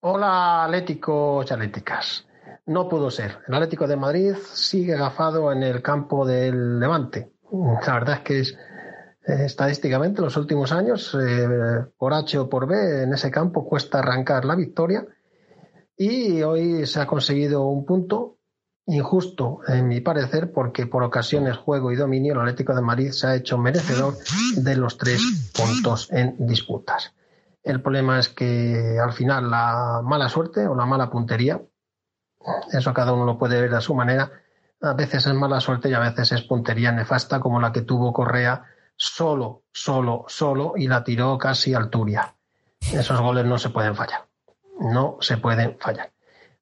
Hola Atléticos y Atléticas. No pudo ser. El Atlético de Madrid sigue agafado en el campo del Levante. La verdad es que es eh, estadísticamente en los últimos años, eh, por H o por B, en ese campo cuesta arrancar la victoria. Y hoy se ha conseguido un punto injusto, en mi parecer, porque por ocasiones, juego y dominio, el Atlético de Madrid se ha hecho merecedor de los tres puntos en disputas. El problema es que al final la mala suerte o la mala puntería, eso cada uno lo puede ver a su manera, a veces es mala suerte y a veces es puntería nefasta como la que tuvo Correa solo, solo, solo y la tiró casi al Turia. Esos goles no se pueden fallar. No se pueden fallar.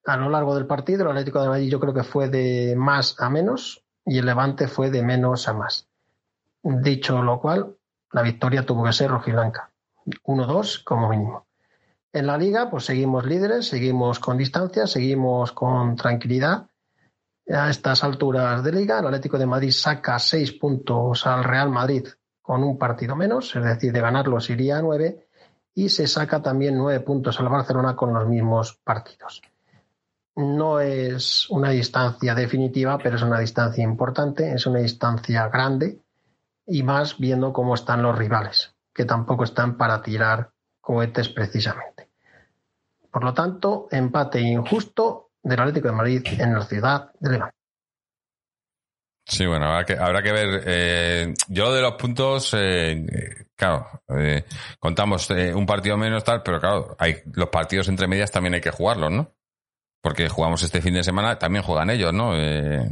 A lo largo del partido, el Atlético de Madrid yo creo que fue de más a menos y el Levante fue de menos a más. Dicho lo cual, la victoria tuvo que ser rojiblanca. 1-2 como mínimo. En la liga, pues seguimos líderes, seguimos con distancia, seguimos con tranquilidad. A estas alturas de liga, el Atlético de Madrid saca seis puntos al Real Madrid con un partido menos, es decir, de ganarlos iría a nueve, y se saca también nueve puntos al Barcelona con los mismos partidos. No es una distancia definitiva, pero es una distancia importante, es una distancia grande, y más viendo cómo están los rivales, que tampoco están para tirar cohetes precisamente. Por lo tanto, empate injusto del Atlético de Madrid en la ciudad de Levante. Sí, bueno, habrá que, habrá que ver. Eh, yo de los puntos, eh, claro, eh, contamos eh, un partido menos tal, pero claro, hay los partidos entre medias también hay que jugarlos, ¿no? Porque jugamos este fin de semana, también juegan ellos, ¿no? Eh,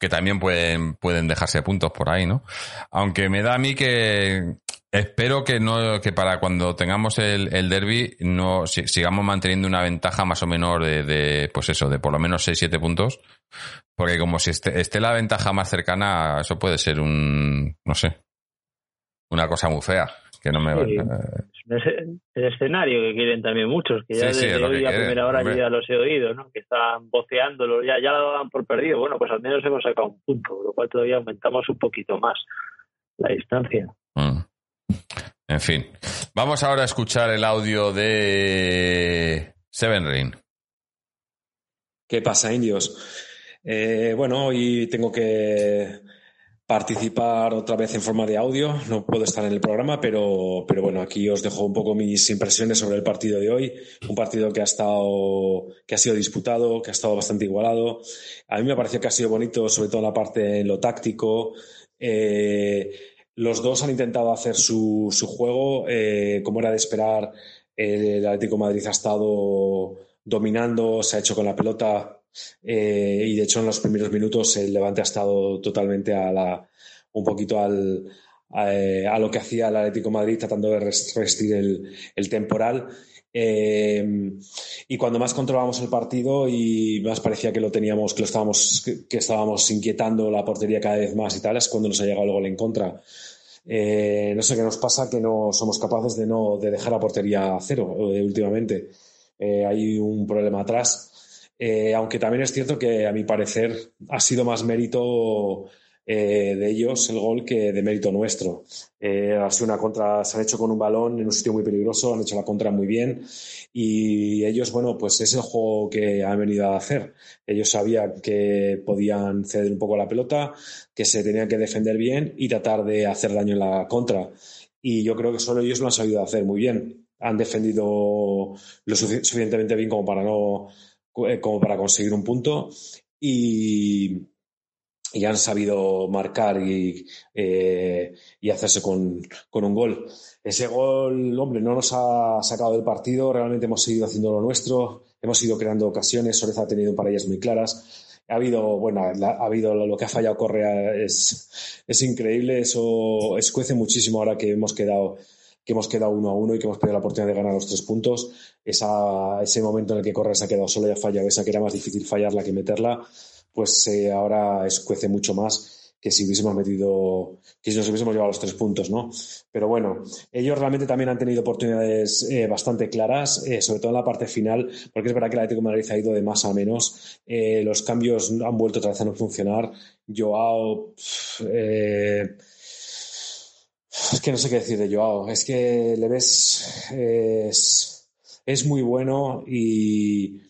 que también pueden, pueden dejarse puntos por ahí, ¿no? Aunque me da a mí que espero que no, que para cuando tengamos el, el derby no si- sigamos manteniendo una ventaja más o menos de, de pues eso, de por lo menos 6-7 puntos. Porque como si esté, esté la ventaja más cercana, eso puede ser un, no sé, una cosa muy fea. Que no me, Sí. El escenario que quieren también muchos, que ya desde hoy a primera hora ya los he oído, ¿no? que están boceándolo, ya, ya lo dan por perdido. Bueno, pues al menos hemos sacado un punto, lo cual todavía aumentamos un poquito más la distancia. Mm. En fin, vamos ahora a escuchar el audio de Seven Ring. ¿Qué pasa, indios? Eh, bueno, hoy tengo que participar otra vez en forma de audio. No puedo estar en el programa, pero, pero bueno, aquí os dejo un poco mis impresiones sobre el partido de hoy. Un partido que ha estado, que ha sido disputado, que ha estado bastante igualado. A mí me pareció que ha sido bonito, sobre todo en la parte en lo táctico. Eh, los dos han intentado hacer su, su juego, eh, como era de esperar. El Atlético Madrid ha estado dominando, se ha hecho con la pelota eh, y de hecho en los primeros minutos el Levante ha estado totalmente a la, un poquito al, a, lo que hacía el Atlético Madrid tratando de resistir el, el temporal. Eh, y cuando más controlábamos el partido y más parecía que lo teníamos, que lo estábamos, que, estábamos inquietando la portería cada vez más y tal, es cuando nos ha llegado el gol en contra. Eh, no sé qué nos pasa que no somos capaces de no de dejar la portería a cero últimamente. hay un problema atrás eh, aunque también es cierto que a mi parecer ha sido más mérito eh, de ellos el gol que de mérito nuestro. Eh, ha sido una contra, se han hecho con un balón en un sitio muy peligroso, han hecho la contra muy bien y ellos, bueno, pues es el juego que han venido a hacer. Ellos sabían que podían ceder un poco la pelota, que se tenían que defender bien y tratar de hacer daño en la contra. Y yo creo que solo ellos lo han sabido hacer muy bien. Han defendido lo suficientemente bien como para no como para conseguir un punto y, y han sabido marcar y, eh, y hacerse con, con, un gol. Ese gol, hombre, no nos ha sacado del partido, realmente hemos seguido haciendo lo nuestro, hemos ido creando ocasiones, Soreza ha tenido un par de ellas muy claras. Ha habido, bueno, ha habido lo que ha fallado Correa es, es increíble, eso escuece muchísimo ahora que hemos quedado que hemos quedado uno a uno y que hemos perdido la oportunidad de ganar los tres puntos. Ese momento en el que Correa se ha quedado solo y ha fallado esa que era más difícil fallarla que meterla, pues eh, ahora escuece mucho más que si hubiésemos metido, que si nos hubiésemos llevado los tres puntos, ¿no? Pero bueno, ellos realmente también han tenido oportunidades eh, bastante claras, eh, sobre todo en la parte final, porque es verdad que el Atlético de Madrid ha ido de más a menos. los cambios han vuelto otra vez a no funcionar. Joao, eh, es que no sé qué decir de Joao. Es que le ves. Es, es muy bueno y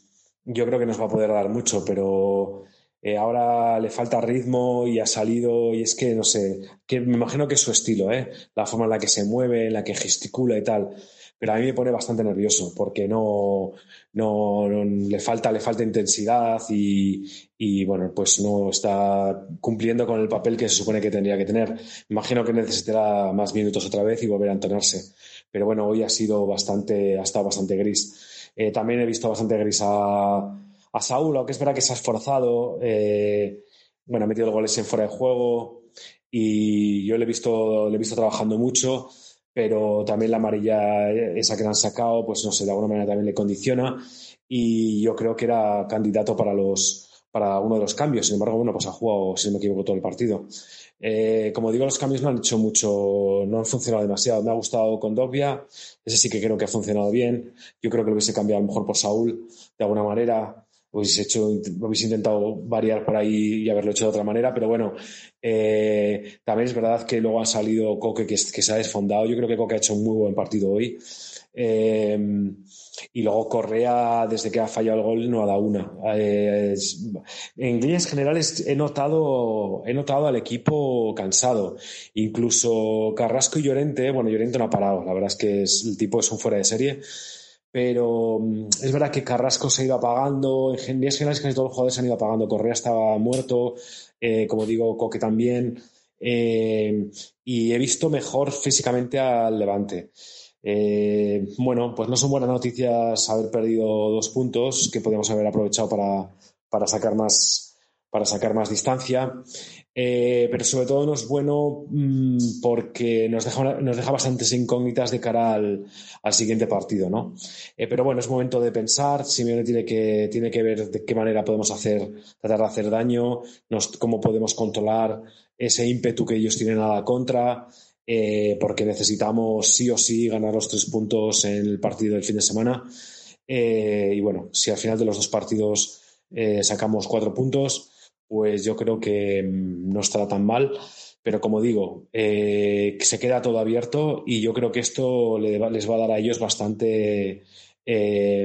yo creo que nos va a poder dar mucho, pero eh, ahora le falta ritmo y ha salido y es que no sé, que me imagino que es su estilo, ¿eh? la forma en la que se mueve, en la que gesticula y tal. Pero a mí me pone bastante nervioso porque no, no, le falta le falta intensidad y, y, bueno pues no está cumpliendo con el papel que se supone que tendría que tener. Imagino que necesitará más minutos otra vez y volver a entonarse pero bueno hoy ha sido bastante ha estado bastante gris eh, también he visto bastante gris a, a Saúl aunque es verdad que se ha esforzado eh, bueno ha metido goles en fuera de juego y yo le he visto le he visto trabajando mucho pero también la amarilla esa que le han sacado, pues no sé, de alguna manera también le condiciona y yo creo que era candidato para los para uno de los cambios. Sin embargo, bueno, pues ha jugado, si no me equivoco, todo el partido. Eh, como digo, los cambios no han hecho mucho, no han funcionado demasiado. Me ha gustado con Dogbia, ese sí que creo que ha funcionado bien. Yo creo que lo hubiese cambiado a lo mejor por Saúl, de alguna manera hubiese, hecho, hubiese intentado variar por ahí y haberlo hecho de otra manera, pero bueno, eh, también es verdad que luego ha salido Coque que, se ha desfondado. Yo creo que Coque ha hecho un muy buen partido hoy. Eh, y luego Correa, desde que ha fallado el gol, no ha dado una. Eh, en líneas generales he notado, he notado al equipo cansado. Incluso Carrasco y Llorente, bueno, Llorente no ha parado. La verdad es que el tipo es un fuera de serie pero mm, es verdad que Carrasco se ha ido apagando, en días generales casi todos los jugadores se han ido apagando, Correa estaba muerto, eh, como digo, Coque también, eh, y he visto mejor físicamente al Levante. Eh, bueno, pues no son buenas noticias haber perdido dos puntos que podríamos haber aprovechado para, para sacar más para sacar más distancia. Eh, pero sobre todo no es bueno mm, porque nos deja, nos deja bastantes incógnitas de cara al, al siguiente partido, ¿no? Eh, pero bueno, es momento de pensar. Simeone tiene que, tiene que ver de qué manera podemos hacer, tratar de hacer daño, nos, cómo podemos controlar ese ímpetu que ellos tienen a la contra. Eh, porque necesitamos sí o sí ganar los tres puntos en el partido del fin de semana. Eh, y bueno, si al final de los dos partidos eh, sacamos cuatro puntos, pues yo creo que mm, no estará tan mal. Pero como digo, se queda todo abierto y yo creo que esto les va a dar a ellos bastante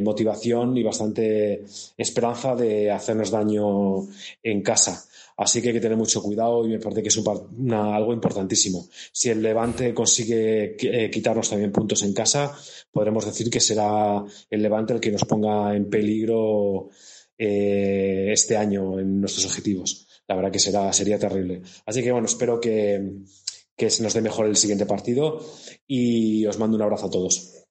motivación y bastante esperanza de hacernos daño en casa. Así que hay que tener mucho cuidado y me parece que es algo importantísimo. Si el Levante consigue eh, quitarnos también puntos en casa, podremos decir que será el Levante el que nos ponga en peligro eh, este año en nuestros objetivos. La verdad que será, sería terrible. Así que bueno, espero que, se nos dé mejor el siguiente partido y os mando un abrazo a todos.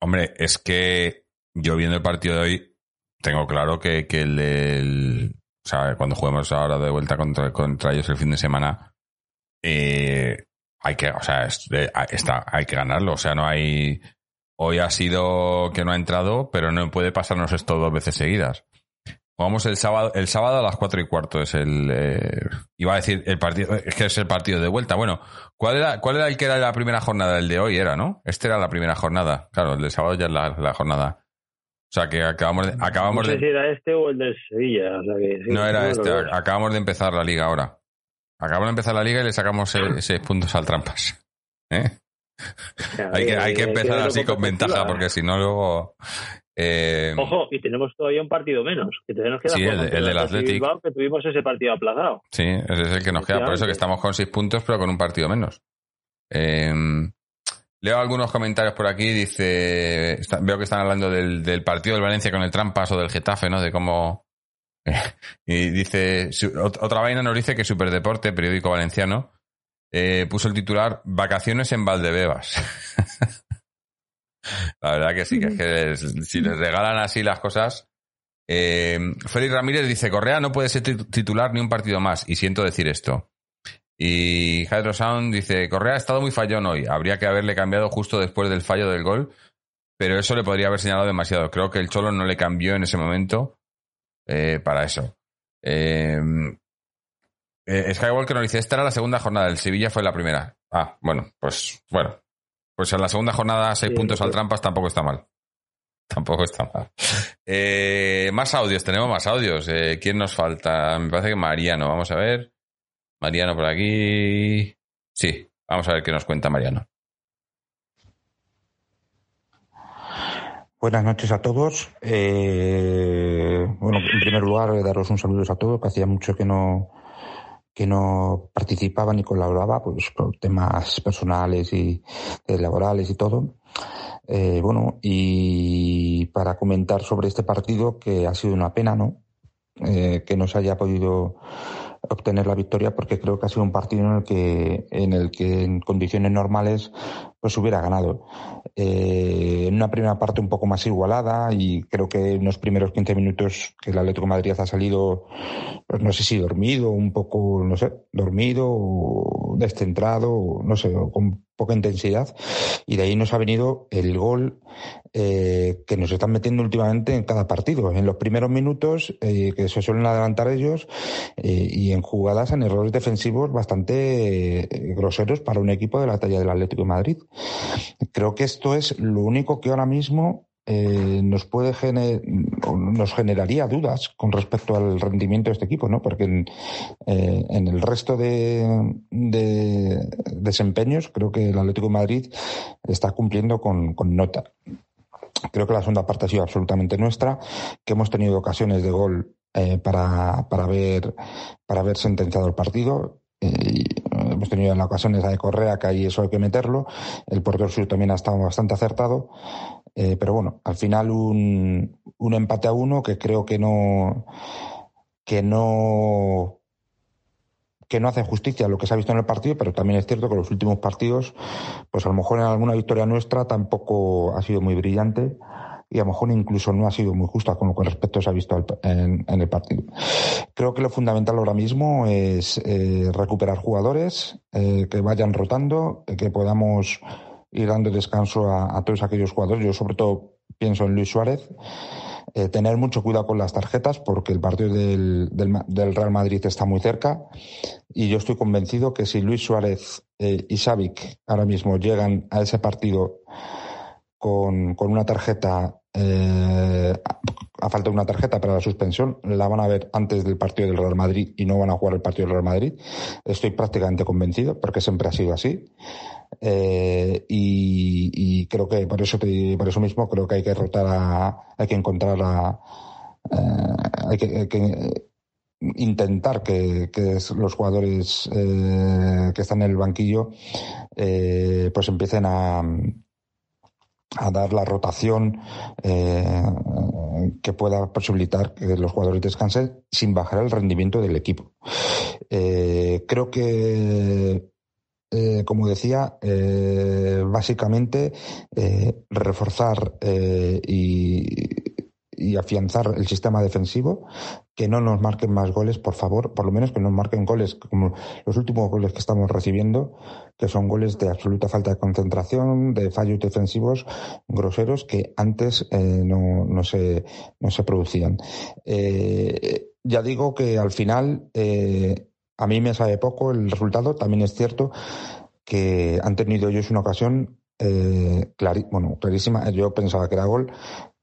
Hombre, es que yo viendo el partido de hoy, tengo claro que, que el o sea, cuando juguemos ahora de vuelta contra, ellos el fin de semana, eh, hay que, o sea, está, hay que ganarlo. O sea, no hay. Hoy ha sido que no ha entrado, pero no puede pasarnos esto dos veces seguidas. Jugamos el sábado, el sábado a las cuatro y cuarto es el, eh, iba a decir el partido, es que es el partido de vuelta. Bueno, ¿cuál era, cuál era el que era la primera jornada? El de hoy era, ¿no? Este era la primera jornada. Claro, el de sábado ya es la jornada. O sea, que acabamos de... Acabamos no sé si era este o el del Sevilla. O sea que, no era este, acabamos de empezar la liga ahora. Acabamos de empezar la liga y le sacamos seis, puntos al trampas. ¿Eh? hay, que, hay que empezar así con ventaja, porque si no luego... Eh... Ojo, y tenemos todavía un partido menos. Que tenemos que sí, el, el del Atlético. Que tuvimos ese partido aplazado. Sí, ese es el que nos queda. Por eso que estamos con seis puntos, pero con un partido menos. Eh, Leo algunos comentarios por aquí, dice, veo que están hablando del, partido del Valencia con el Trampas o del Getafe, ¿no? De cómo... y dice, otra vaina nos dice que Superdeporte, periódico valenciano, eh, puso el titular Vacaciones en Valdebebas. La verdad que sí, que es que si les regalan así las cosas... Eh, Félix Ramírez dice, Correa no puede ser titular ni un partido más, y siento decir esto. Y Hydro Sound dice, Correa ha estado muy fallón hoy, habría que haberle cambiado justo después del fallo del gol, pero eso le podría haber señalado demasiado. Creo que el Cholo no le cambió en ese momento eh, para eso. Eh, eh, Skywalker nos dice, esta era la segunda jornada, el Sevilla fue la primera. Ah, bueno, pues bueno. Pues en la segunda jornada, seis puntos al trampas tampoco está mal. Tampoco está mal. más audios, tenemos más audios. ¿Quién nos falta? Me parece que Mariano. Vamos a ver. Mariano por aquí. Sí, vamos a ver qué nos cuenta Mariano. Buenas noches a todos. Eh, bueno, en primer lugar, daros un saludo a todos, que hacía mucho que no que no participaba ni colaboraba, pues por temas personales y laborales y todo. Eh, bueno, y para comentar sobre este partido, que ha sido una pena, ¿no? Eh, que no se haya podido obtener la victoria porque creo que ha sido un partido en el que en el que en condiciones normales pues hubiera ganado eh, en una primera parte un poco más igualada y creo que en los primeros 15 minutos que el Atlético de Madrid ha salido pues no sé si dormido un poco no sé dormido o descentrado no sé con poca intensidad y de ahí nos ha venido el gol eh, que nos están metiendo últimamente en cada partido. En los primeros minutos, eh, que se suelen adelantar ellos, eh, y en jugadas, en errores defensivos bastante groseros para un equipo de la talla del Atlético de Madrid. Creo que esto es lo único que ahora mismo nos puede nos generaría dudas con respecto al rendimiento de este equipo, ¿no? Porque en, el resto de, desempeños creo que el Atlético Madrid está cumpliendo con nota. Creo que la segunda parte ha sido absolutamente nuestra, que hemos tenido ocasiones de gol eh, para, para, ver, para haber sentenciado el partido. Eh, eh, hemos tenido en la ocasión esa de Correa, que ahí eso hay que meterlo. El portero sur también ha estado bastante acertado. pero bueno, al final un, un empate a uno que creo que no, que no que no hacen justicia a lo que se ha visto en el partido, pero también es cierto que los últimos partidos, pues a lo mejor en alguna victoria nuestra tampoco ha sido muy brillante y a lo mejor incluso no ha sido muy justa con lo que respecto se ha visto en, el partido. Creo que lo fundamental ahora mismo es eh, recuperar jugadores, eh, que vayan rotando, que podamos ir dando descanso a, todos aquellos jugadores. Yo sobre todo pienso en Luis Suárez. Eh, tener mucho cuidado con las tarjetas porque el partido del, Real Madrid está muy cerca y yo estoy convencido que si Luis Suárez eh, y Savic ahora mismo llegan a ese partido con, con una tarjeta eh, a falta de una tarjeta para la suspensión, la van a ver antes del partido del Real Madrid y no van a jugar el partido del Real Madrid. Estoy prácticamente convencido, porque siempre ha sido así. Eh, y, creo que por eso por eso mismo creo que hay que rotar a, hay que encontrar a, eh, hay, que, intentar que, los jugadores que están en el banquillo pues empiecen a a dar la rotación eh, que pueda posibilitar que los jugadores descansen sin bajar el rendimiento del equipo. Eh, creo que, eh, como decía, básicamente reforzar y y afianzar el sistema defensivo, que no nos marquen más goles, por favor, por lo menos que nos marquen goles como los últimos goles que estamos recibiendo, que son goles de absoluta falta de concentración, de fallos defensivos groseros que antes eh, no, no, se, no se producían. Eh, ya digo que al final eh, a mí me sabe poco el resultado, también es cierto que han tenido ellos una ocasión bueno, clarísima. Yo pensaba que era gol,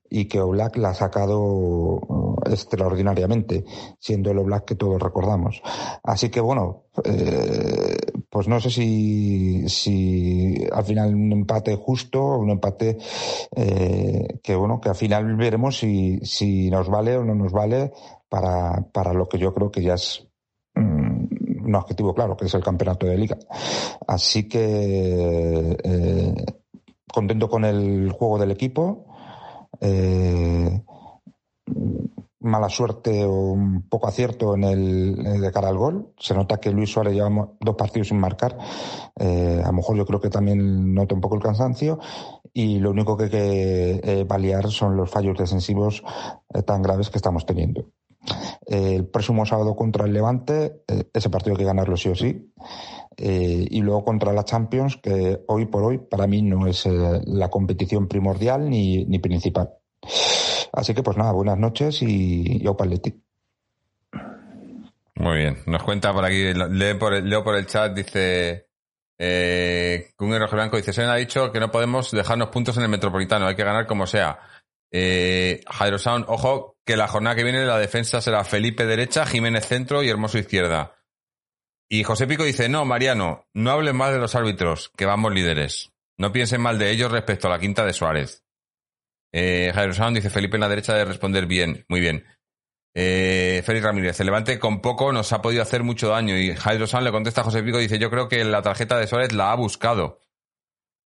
y que Oblak la ha sacado uh, extraordinariamente, siendo el Oblak que todos recordamos. Así que bueno, eh, pues no sé si, si al final un empate justo, un empate eh, que bueno, que al final veremos si, si nos vale o no nos vale para, para lo que yo creo que ya es mm, un objetivo claro, que es el campeonato de liga. Así que eh, contento con el juego del equipo eh, mala suerte o un poco acierto en el de cara al gol. Se nota que Luis Suárez lleva dos partidos sin marcar. Eh, a lo mejor yo creo que también nota un poco el cansancio. Y lo único que hay que eh, paliar son los fallos defensivos tan graves que estamos teniendo. El próximo sábado contra el Levante, ese partido hay que ganarlo sí o sí. y luego contra la Champions, que hoy por hoy para mí no es la competición primordial ni, ni principal. Así que pues nada, buenas noches y yo paletti. Muy bien, nos cuenta por aquí, leo por el, chat, dice eh, Rojo Blanco, dice, se ha dicho que no podemos dejarnos puntos en el Metropolitano, hay que ganar como sea. Eh, Jairo Sound, ojo, que la jornada que viene la defensa será Felipe derecha, Jiménez centro y Hermoso izquierda. Y José Pico dice, no, Mariano, no hables mal de los árbitros, que vamos líderes. No piensen mal de ellos respecto a la quinta de Suárez. Eh, Jairo Sound dice Felipe en la derecha de responder bien, muy bien. Eh, Félix Ramírez, el Levante con poco nos ha podido hacer mucho daño. Y Jairo Sound le contesta a José Pico, dice, yo creo que la tarjeta de Suárez la ha buscado.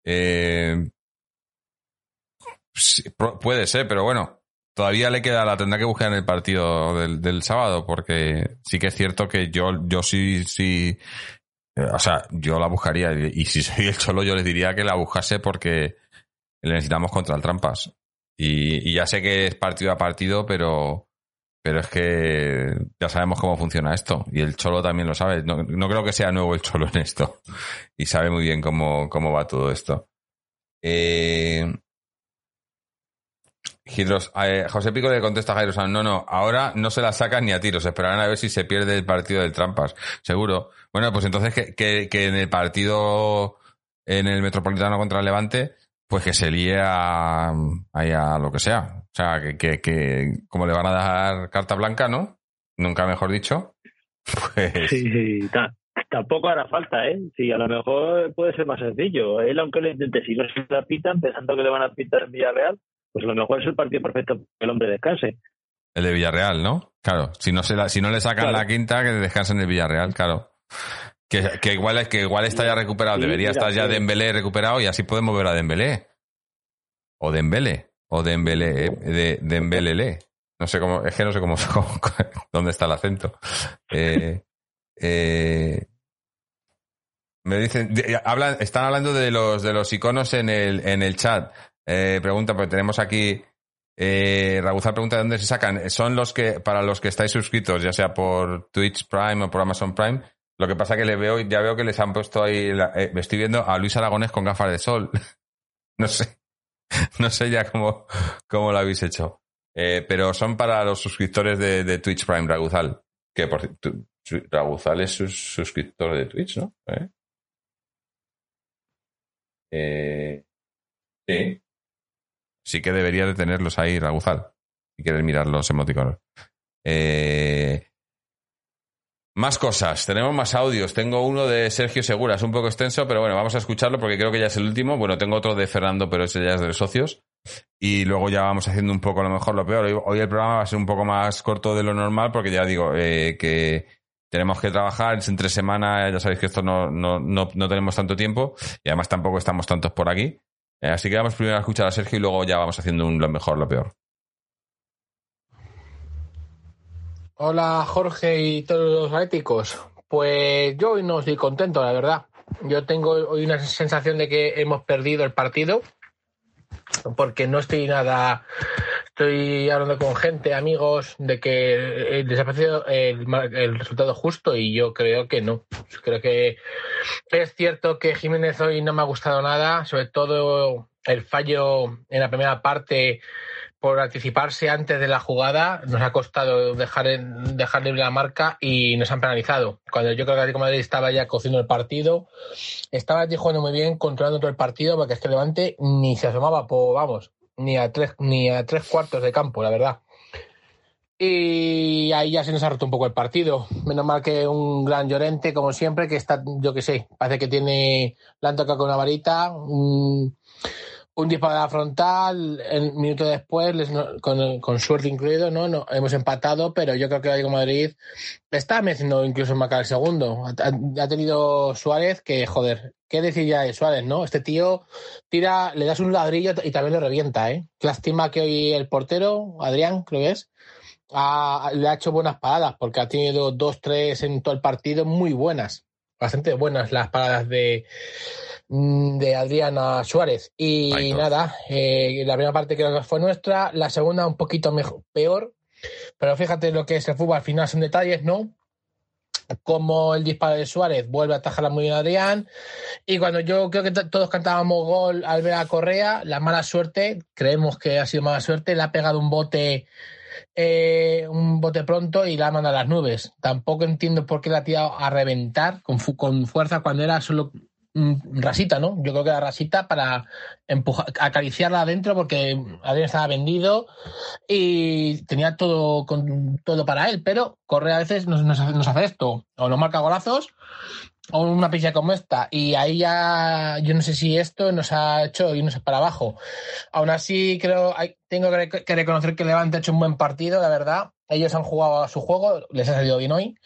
Eh, puede ser, pero bueno, todavía le queda, la tendrá que buscar en el partido del, sábado, porque sí que es cierto que yo, yo sí, sí, o sea, yo la buscaría y si soy el cholo yo les diría que la buscase porque le necesitamos contra el Trampas. Y, ya sé que es partido a partido, pero, pero es que ya sabemos cómo funciona esto. Y el Cholo también lo sabe. No, creo que sea nuevo el Cholo en esto. Y sabe muy bien cómo, cómo va todo esto. Eh, eh José Pico le contesta a Jairo no, no, ahora no se la sacan ni a tiros, esperarán a ver si se pierde el partido del Trampas, seguro. Bueno, pues entonces que, que, que en el partido en el Metropolitano contra el Levante pues que se líe a, lo que sea. O sea, que, que, que, como le van a dar carta blanca, ¿no? Nunca mejor dicho. Pues... Sí, sí, tampoco hará falta, ¿eh? Sí, a lo mejor puede ser más sencillo. Él, aunque le intente, si no se la pitan, pensando que le van a pitar en Villarreal, pues a lo mejor es el partido perfecto para que el hombre descanse. El de Villarreal, ¿no? Claro, si no, se la, si no le sacan la quinta, que descansen en el Villarreal, claro. Que, igual es que igual está ya recuperado, debería estar ya Dembélé recuperado y así podemos ver a Dembélé. O Dembélé, o Dembélé, eh, de Dembélé. No sé cómo, es que no sé cómo, dónde está el acento. Eh, eh, me dicen, hablan, están hablando de los de los iconos en el en el chat. Pregunta, porque tenemos aquí eh, Raguzar pregunta de dónde se sacan. Son los que, para los que estáis suscritos, ya sea por Twitch Prime o por Amazon Prime, lo que pasa que le veo, ya veo que les han puesto ahí, eh, me estoy viendo a Luis Aragonés con gafas de sol. no sé, no sé ya cómo, cómo lo habéis hecho. Eh, pero son para los suscriptores de, Twitch Prime, Raguzal. Que Raguzal es sus, suscriptor de Twitch, ¿no? ¿Eh? Eh, sí. Sí que debería de tenerlos ahí, Raguzal. Si quieres mirar los emoticonos. Eh, más cosas, tenemos más audios. Tengo uno de Sergio Segura, es un poco extenso, pero bueno, vamos a escucharlo porque creo que ya es el último. Bueno, tengo otro de Fernando, pero ese ya es de los socios. Y luego ya vamos haciendo un poco lo mejor, lo peor. Hoy, el programa va a ser un poco más corto de lo normal porque ya digo eh, que tenemos que trabajar, entre semana, ya sabéis que esto no, no, no, no tenemos tanto tiempo y además tampoco estamos tantos por aquí. Eh, así que vamos primero a escuchar a Sergio y luego ya vamos haciendo lo mejor, lo peor. Hola Jorge y todos los atléticos. Pues yo hoy no estoy contento, la verdad. Yo tengo hoy una sensación de que hemos perdido el partido porque no estoy nada. Estoy hablando con gente, amigos, de que les ha parecido el, el resultado justo y yo creo que no. Creo que es cierto que Jiménez hoy no me ha gustado nada, sobre todo el fallo en la primera parte por anticiparse antes de la jugada, nos ha costado dejar, en, dejar libre la marca y nos han penalizado. Cuando yo creo que Atlético Madrid estaba ya cociendo el partido, estaba jugando muy bien, controlando todo el partido, porque es que Levante ni se asomaba, por, vamos, ni a tres, ni a tres cuartos de campo, la verdad. Y ahí ya se nos ha roto un poco el partido. Menos mal que un gran Llorente, como siempre, que está, yo que sé, parece que tiene, la han tocado con una varita, un disparo frontal, el minuto después, con, con, suerte incluido, ¿no? no hemos empatado, pero yo creo que Atlético Madrid está mereciendo incluso marcar el segundo. Ha, ha, tenido Suárez que, joder, ¿qué decir ya de Suárez, no? Este tío tira, le das un ladrillo y también le revienta, ¿eh? Lástima que hoy el portero, Adrián, creo que es, ha, le ha hecho buenas paradas, porque ha tenido dos, tres en todo el partido muy buenas, bastante buenas las paradas de de Adriana Suárez. Y Ay, nada, eh, la primera parte creo que fue nuestra, la segunda un poquito mejor, peor, pero fíjate lo que es el fútbol, al final son detalles, ¿no? Como el disparo de Suárez vuelve a atajar muy bien Adrián. Y cuando yo creo que todos cantábamos gol al ver a Correa, la mala suerte, creemos que ha sido mala suerte, le ha pegado un bote eh, un bote pronto y la manda a las nubes. Tampoco entiendo por qué la ha tirado a reventar con, con fuerza cuando era solo rasita, ¿no? Yo creo que la rasita para empujar, acariciarla adentro porque Adrián estaba vendido y tenía todo con, todo para él, pero Correa a veces nos, nos, nos hace esto, o nos marca golazos o una pilla como esta y ahí ya yo no sé si esto nos ha hecho irnos para abajo. Aún así creo hay, tengo que, reconocer que Levante ha hecho un buen partido, la verdad. Ellos han jugado a su juego, les ha salido bien hoy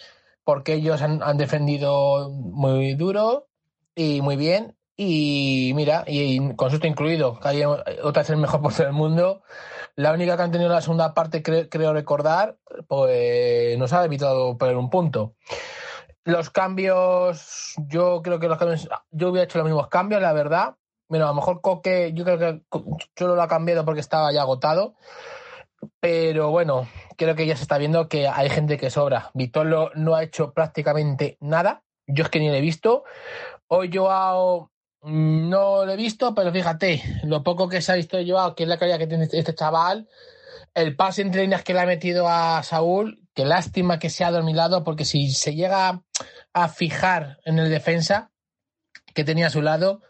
porque ellos han defendido muy duro, y muy bien. Y mira, y con susto incluido, hay otra es el mejor portero del mundo. La única que han tenido en la segunda parte, creo, creo recordar, pues nos ha evitado perder un punto. Los cambios, yo creo que los cambios, yo hubiera hecho los mismos cambios, la verdad. Bueno, a lo mejor Coque, yo creo que solo lo ha cambiado porque estaba ya agotado. Pero bueno, creo que ya se está viendo que hay gente que sobra. Vitolo no ha hecho prácticamente nada. Yo es que ni le he visto. Hoy Joao no lo he visto, pero fíjate, lo poco que se ha visto de Joao, que es la calidad que tiene este chaval, el pase entre líneas que le ha metido a Saúl, qué lástima que se ha dormilado, porque si se llega a fijar en el defensa que tenía a su lado,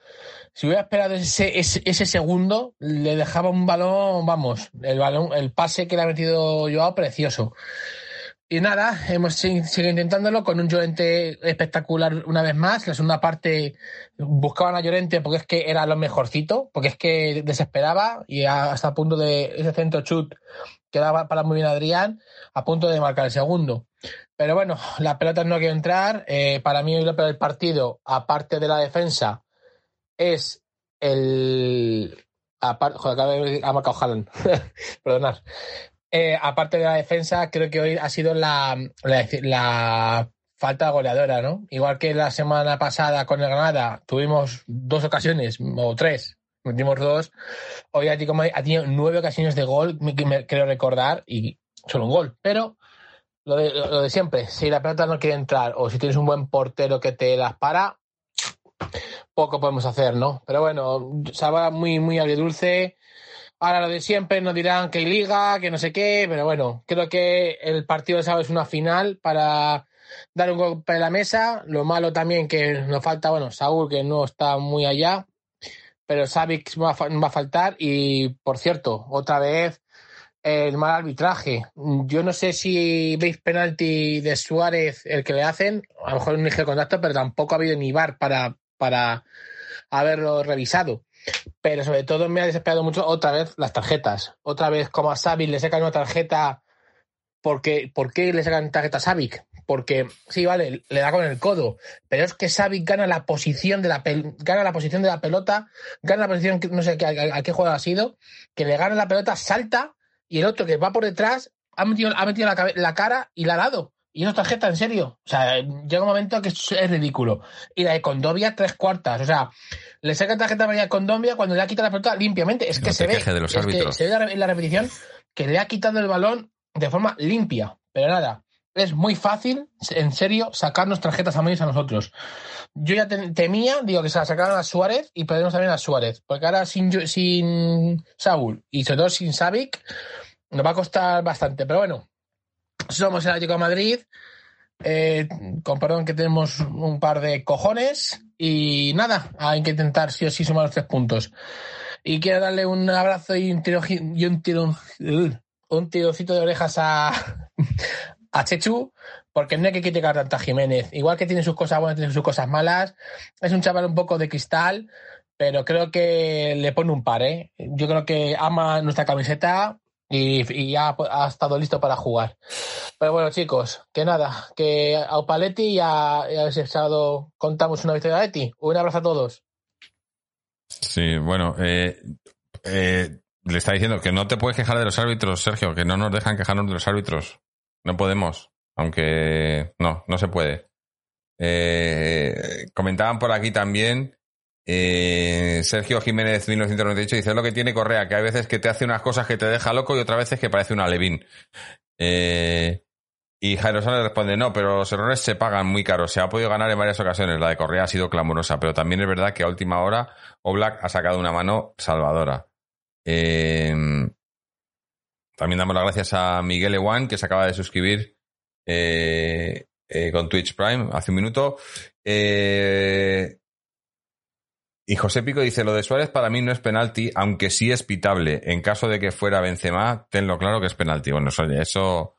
si hubiera esperado ese, ese, ese segundo, le dejaba un balón, vamos, el balón, el pase que le ha metido Joao, precioso. Y nada, hemos seguido intentándolo con un Llorente espectacular una vez más. La segunda parte buscaban a Llorente porque es que era lo mejorcito, porque es que desesperaba y hasta a punto de ese centro chut que daba para muy bien Adrián, a punto de marcar el segundo. Pero bueno, la pelota no quiere entrar. Eh, para mí, lo del partido, aparte de la defensa, es el. Aparte, joder, ha marcado Haaland. Perdonad eh, aparte de la defensa, creo que hoy ha sido la, falta goleadora, ¿no? Igual que la semana pasada con el Granada tuvimos dos ocasiones, o tres, metimos dos. Hoy ha tenido nueve ocasiones de gol, me, quiero recordar, y solo un gol. Pero lo de, siempre, si la pelota no quiere entrar o si tienes un buen portero que te las para, poco podemos hacer, ¿no? Pero bueno, salva muy, muy agridulce Ahora lo de siempre nos dirán que liga, que no sé qué, pero bueno, creo que el partido de sábado es una final para dar un golpe en la mesa. Lo malo también que nos falta, bueno, Saúl que no está muy allá, pero Savic va, a faltar y por cierto, otra vez el mal arbitraje. Yo no sé si veis penalti de Suárez el que le hacen, a lo mejor un de contacto, pero tampoco ha habido ni VAR para, para haberlo revisado. Pero sobre todo me ha desesperado mucho otra vez las tarjetas. Otra vez como a Savic le sacan una tarjeta porque ¿por qué le sacan tarjeta a Savic? Porque sí, vale, le da con el codo, pero es que Savic gana la posición de la gana la posición de la pelota, gana la posición no sé a, qué juego ha sido, que le gana la pelota, salta y el otro que va por detrás ha metido, ha metido la, la, cara y la ha dado. Y no tarjeta, en serio. O sea, llega un momento que es, es ridículo. Y la de Condovia, tres cuartas. O sea, le saca tarjeta amarilla a Condovia cuando le ha quitado la pelota limpiamente. Es que, se, ve, de los es que se ve en la repetición que le ha quitado el balón de forma limpia. Pero nada, es muy fácil, en serio, sacarnos tarjetas amarillas a nosotros. Yo ya te- temía, digo, que se la sacaran a Suárez y perdemos también a Suárez. Porque ahora sin, sin Saúl y sobre todo sin Savic, nos va a costar bastante. Pero bueno, somos el Atlético de Madrid. Eh, con perdón que tenemos un par de cojones y nada, hay que intentar sí o sí sumar los tres puntos. Y quiero darle un abrazo y un tiro y un tiro un tirocito de orejas a, a Chechu, porque no hay que criticar tanto a Jiménez. Igual que tiene sus cosas buenas, tiene sus cosas malas. Es un chaval un poco de cristal, pero creo que le pone un par, ¿eh? Yo creo que ama nuestra camiseta y, ya ha estado listo para jugar. Pero bueno, chicos, que nada, que a Opaletti y a, a sábado contamos una victoria de Eti. Un abrazo a todos. Sí, bueno, eh, eh, le está diciendo que no te puedes quejar de los árbitros, Sergio, que no nos dejan quejarnos de los árbitros. No podemos, aunque no, no se puede. Eh, comentaban por aquí también, eh, Sergio Jiménez 1998 dice, lo que tiene Correa, que hay veces que te hace unas cosas que te deja loco y otras veces que parece una Levín. Eh, y Jairo Sánchez responde, no, pero los errores se pagan muy caros. Se ha podido ganar en varias ocasiones. La de Correa ha sido clamorosa, pero también es verdad que a última hora Oblak ha sacado una mano salvadora. Eh, también damos las gracias a Miguel Ewan, que se acaba de suscribir con Twitch Prime hace un minuto. Y José Pico dice, lo de Suárez para mí no es penalti, aunque sí es pitable. En caso de que fuera Benzema, tenlo claro que es penalti. Bueno, eso, eso,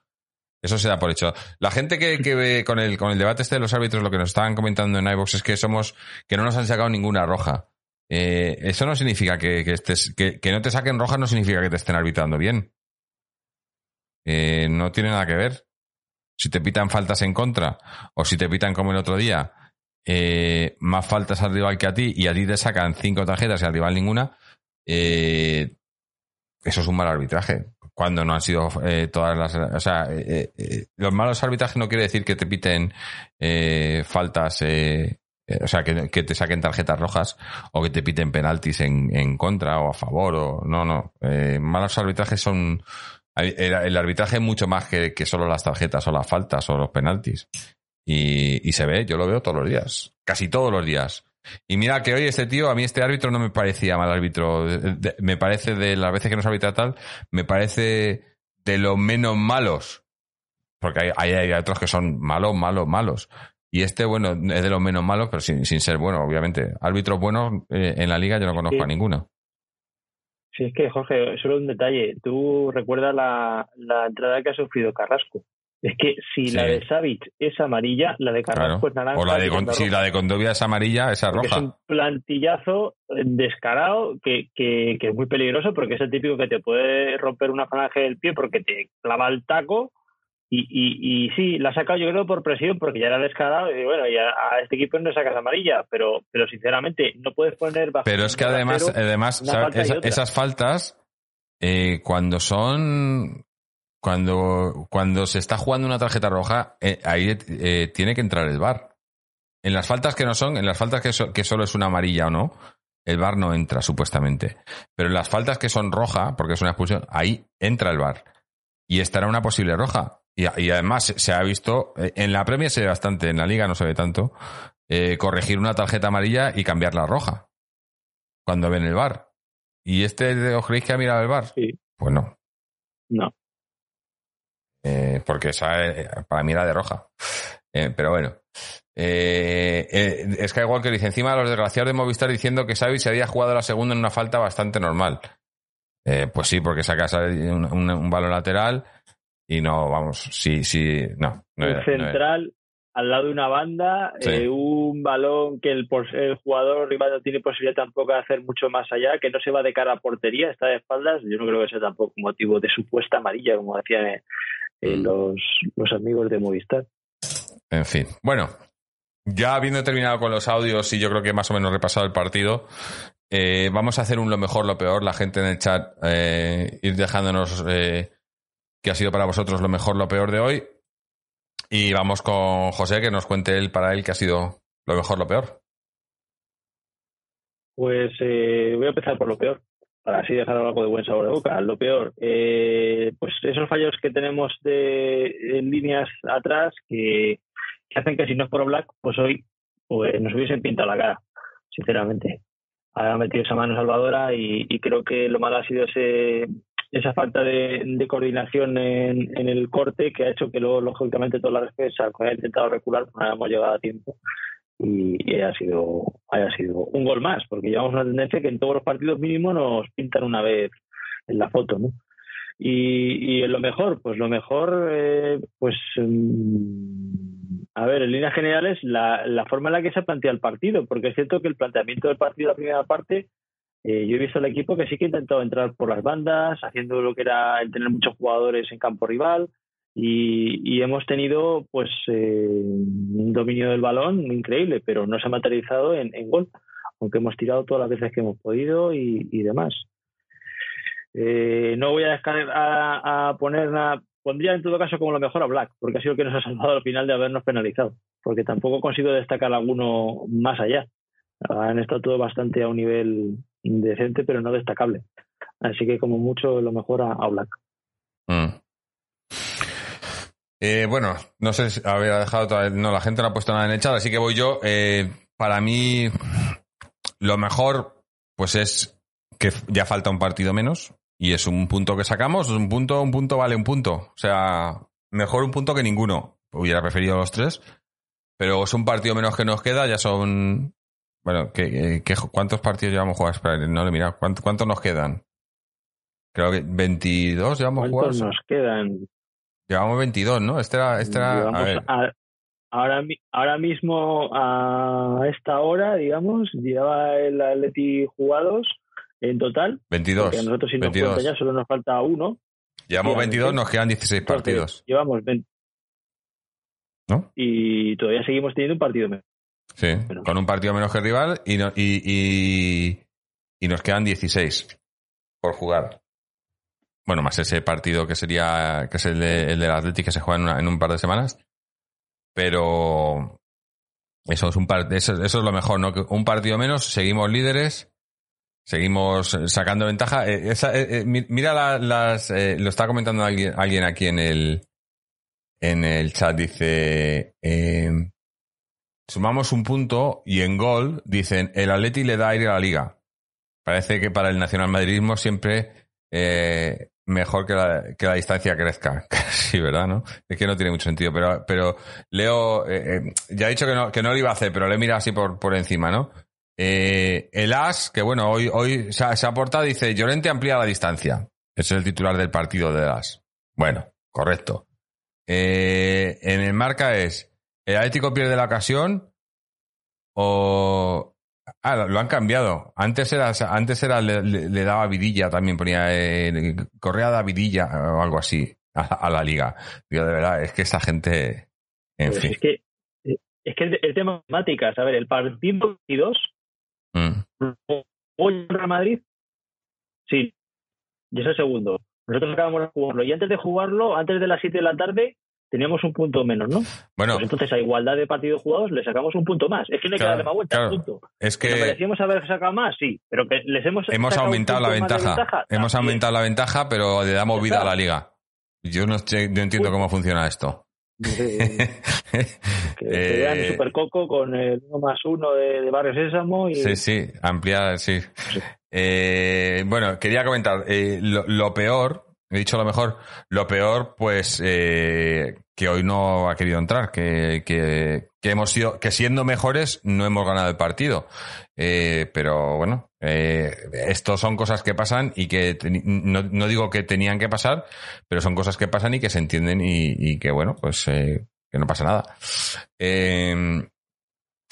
eso se da por hecho. La gente que, que ve con el, con el debate este de los árbitros, lo que nos estaban comentando en iVox es que somos, que no nos han sacado ninguna roja. Eh, eso no significa que, que estés, que, no te saquen rojas no significa que te estén arbitrando bien. Eh, no tiene nada que ver. Si te pitan faltas en contra, o si te pitan como el otro día, eh, más faltas al rival que a ti, y a ti te sacan cinco tarjetas y al rival ninguna, eh, eso es un mal arbitraje. Cuando no han sido eh, todas las. O sea, los malos arbitrajes no quiere decir que te piten faltas. o sea, que, te saquen tarjetas rojas o que te piten penaltis en, en contra o a favor. o No, no. Malos arbitrajes son. El, el arbitraje es mucho más que, que solo las tarjetas o las faltas o los penaltis. Y, y se ve, yo lo veo todos los días. Casi todos los días. Y mira que hoy este tío, a mí este árbitro no me parecía mal árbitro. De- de- me parece de las veces que nos arbitra tal, me parece de los menos malos. Porque hay, hay, hay otros que son malos, malos, malos. Y este, bueno, es de los menos malos, pero sin, sin ser bueno, obviamente. Árbitros buenos eh, en la liga yo no conozco Sí. a ninguno. Sí, es que, Jorge, solo un detalle. Tú recuerdas la, la entrada que ha sufrido Carrasco. Es que si Sí. la de Savic es amarilla, la de Carrasco Claro. es naranja. O la de, Con- si la de Condovia es amarilla, esa es roja. Es un plantillazo descarado que, que, que es muy peligroso porque es el típico que te puede romper una falange del pie porque te clava el taco. Y, y, y sí, la ha sacado yo creo por presión porque ya era descarado. Y bueno, ya a este equipo no le sacas amarilla, pero, pero sinceramente no puedes poner bajo. Pero es que además, además esas faltas, eh, cuando son. Cuando, cuando se está jugando una tarjeta roja, eh, ahí eh, tiene que entrar el VAR. En las faltas que no son, en las faltas que, so- que solo es una amarilla o no, el VAR no entra, supuestamente. Pero en las faltas que son roja, porque es una expulsión, ahí entra el VAR. Y esta era una posible roja. Y, y además se- ha visto, eh, en la Premier se ve bastante, en la Liga no se ve tanto, eh, corregir una tarjeta amarilla y cambiarla a roja. Cuando ven el VAR. ¿Y este os creéis que ha mirado el bar? Sí. Pues no. No. Eh, porque esa eh, para mí era de roja. Eh, pero bueno. Eh, es que igual que dice encima los desgraciados de Movistar diciendo que Xavi se había jugado la segunda en una falta bastante normal. Eh, pues sí, porque saca un, un, un balón lateral y no, vamos, sí, sí, no. no central al lado de una banda, Sí. un balón que el, el jugador rival no tiene posibilidad tampoco de hacer mucho más allá, que no se va de cara a portería, está de espaldas. Yo no creo que sea tampoco motivo de supuesta amarilla, como decían eh, Mm. los, los amigos de Movistar. En fin. Bueno, ya habiendo terminado con los audios y yo creo que más o menos repasado el partido, eh, vamos a hacer un lo mejor, lo peor. La gente en el chat, eh, ir dejándonos eh, qué ha sido para vosotros lo mejor, lo peor de hoy. Y vamos con José, que nos cuente él para él qué ha sido lo mejor, lo peor. Pues voy a empezar por lo peor, para así dejar algo de buen sabor de boca. Lo peor, eh, pues esos fallos que tenemos de en líneas atrás que, hacen que si no es por Black, pues hoy pues nos hubiesen pintado la cara, sinceramente. Ha metido esa mano salvadora y, creo que lo malo ha sido ese esa falta de, coordinación en, en el corte que ha hecho que luego, lógicamente, toda la defensa que ha intentado recular, pues no hayamos llegado a tiempo y, haya sido haya sido un gol más, porque llevamos una tendencia que en todos los partidos mínimo nos pintan una vez en la foto, ¿no? Y, y lo mejor, pues lo mejor, eh, pues mm, a ver, en líneas generales, la, la forma en la que se plantea el partido, porque es cierto que el planteamiento del partido, la primera parte, eh, yo he visto al equipo que sí que ha intentado entrar por las bandas, haciendo lo que era el tener muchos jugadores en campo rival, y, y hemos tenido pues eh, un dominio del balón increíble, pero no se ha materializado en, en gol, aunque hemos tirado todas las veces que hemos podido y, demás. Eh, no voy a, descar- a, a poner nada, pondría en todo caso como lo mejor a Black, porque ha sido el que nos ha salvado al final de habernos penalizado, porque tampoco consigo destacar alguno más allá. Han estado todo bastante a un nivel decente, pero no destacable. Así que como mucho lo mejor a, a Black. Mm. Eh, bueno, no sé si había dejado todavía- no, la gente no ha puesto nada en el chat, así que voy yo. Eh, para mí, lo mejor, pues es que ya falta un partido menos y es un punto que sacamos, un punto, un punto vale un punto. O sea, mejor un punto que ninguno. Hubiera preferido los tres, pero es un partido menos que nos queda, ya son, bueno, ¿qué, qué- cuántos partidos llevamos jugados? Espera, no le he mirado. ¿Cuánto- ¿Cuántos nos quedan? Creo que 22 llevamos ¿Cuántos jugados. nos quedan? Llevamos 22, ¿no? Este era, este era a Llevamos ver, a- ahora, ahora mismo a esta hora, digamos, lleva el Atleti jugados en total. 22. Porque a nosotros si nos 22. cuenta ya solo nos falta uno. Llevamos efectivamente. 22, nos quedan 16 Entonces, partidos. Llevamos 20. ¿No? Y todavía seguimos teniendo un partido menos. Sí, con un partido menos que el rival y, no- y, y, y nos quedan 16 por jugar. Bueno, más ese partido que sería, que es el, de, el del Athletic que se juega en, un par de semanas. Pero eso es un par, eso, eso es lo mejor, ¿no? Un partido menos, seguimos líderes, seguimos sacando ventaja. Eh, eh, eh, mi- mira la- las, lo está comentando alguien, alguien aquí en el, en el chat, dice, sumamos un punto y en gol dicen, el Atleti le da aire a la liga. Parece que para el nacionalmadridismo siempre eh, mejor que la, que la distancia crezca. sí, ¿verdad? ¿no? Es que no tiene mucho sentido, pero, pero Leo, eh, eh, ya he dicho que no, que no lo iba a hacer, pero le he mirado así por, por encima, ¿no? Eh, el As, que bueno, hoy, hoy se se ha aportado, dice, Llorente amplía la distancia. Ese es el titular del partido de As. Bueno, correcto. Eh, en el marca es, ¿el Atlético pierde la ocasión o... Ah, lo, han cambiado. Antes era, antes era le, daba vidilla, también ponía eh, Correa da vidilla o algo así a, a la liga. Digo, de verdad, es que esta gente, en Pues fin. es que, es que el, el tema de matemáticas, a ver, el partido 22 Mm. hoy en Real Madrid, sí, y es el segundo. Nosotros acabamos de jugarlo y antes de jugarlo, antes de las 7 de la tarde, teníamos un punto menos, ¿no? Bueno, Pues entonces a igualdad de partidos jugados le sacamos un punto más. Es que no hay que Claro, darle más vueltas, claro. punto. es ¿Que que merecíamos haber sacado más? Sí, pero que les hemos hemos aumentado la ventaja. Hemos también. aumentado la ventaja, pero le damos vida a la liga. Yo no, sé- no entiendo cómo funciona esto. Eh, Que se Eh, vean Supercoco con el 1 más 1 de, de Barrio Sésamo y Sí, sí, ampliar, sí. Eh, bueno, quería comentar, eh, lo, lo peor, he dicho lo mejor, lo peor, pues, eh, que hoy no ha querido entrar, que, que, hemos sido, que siendo mejores no hemos ganado el partido. Eh, pero bueno, eh, esto son cosas que pasan y que no, no digo que tenían que pasar, pero son cosas que pasan y que se entienden y, y que bueno, pues eh, que no pasa nada. Eh,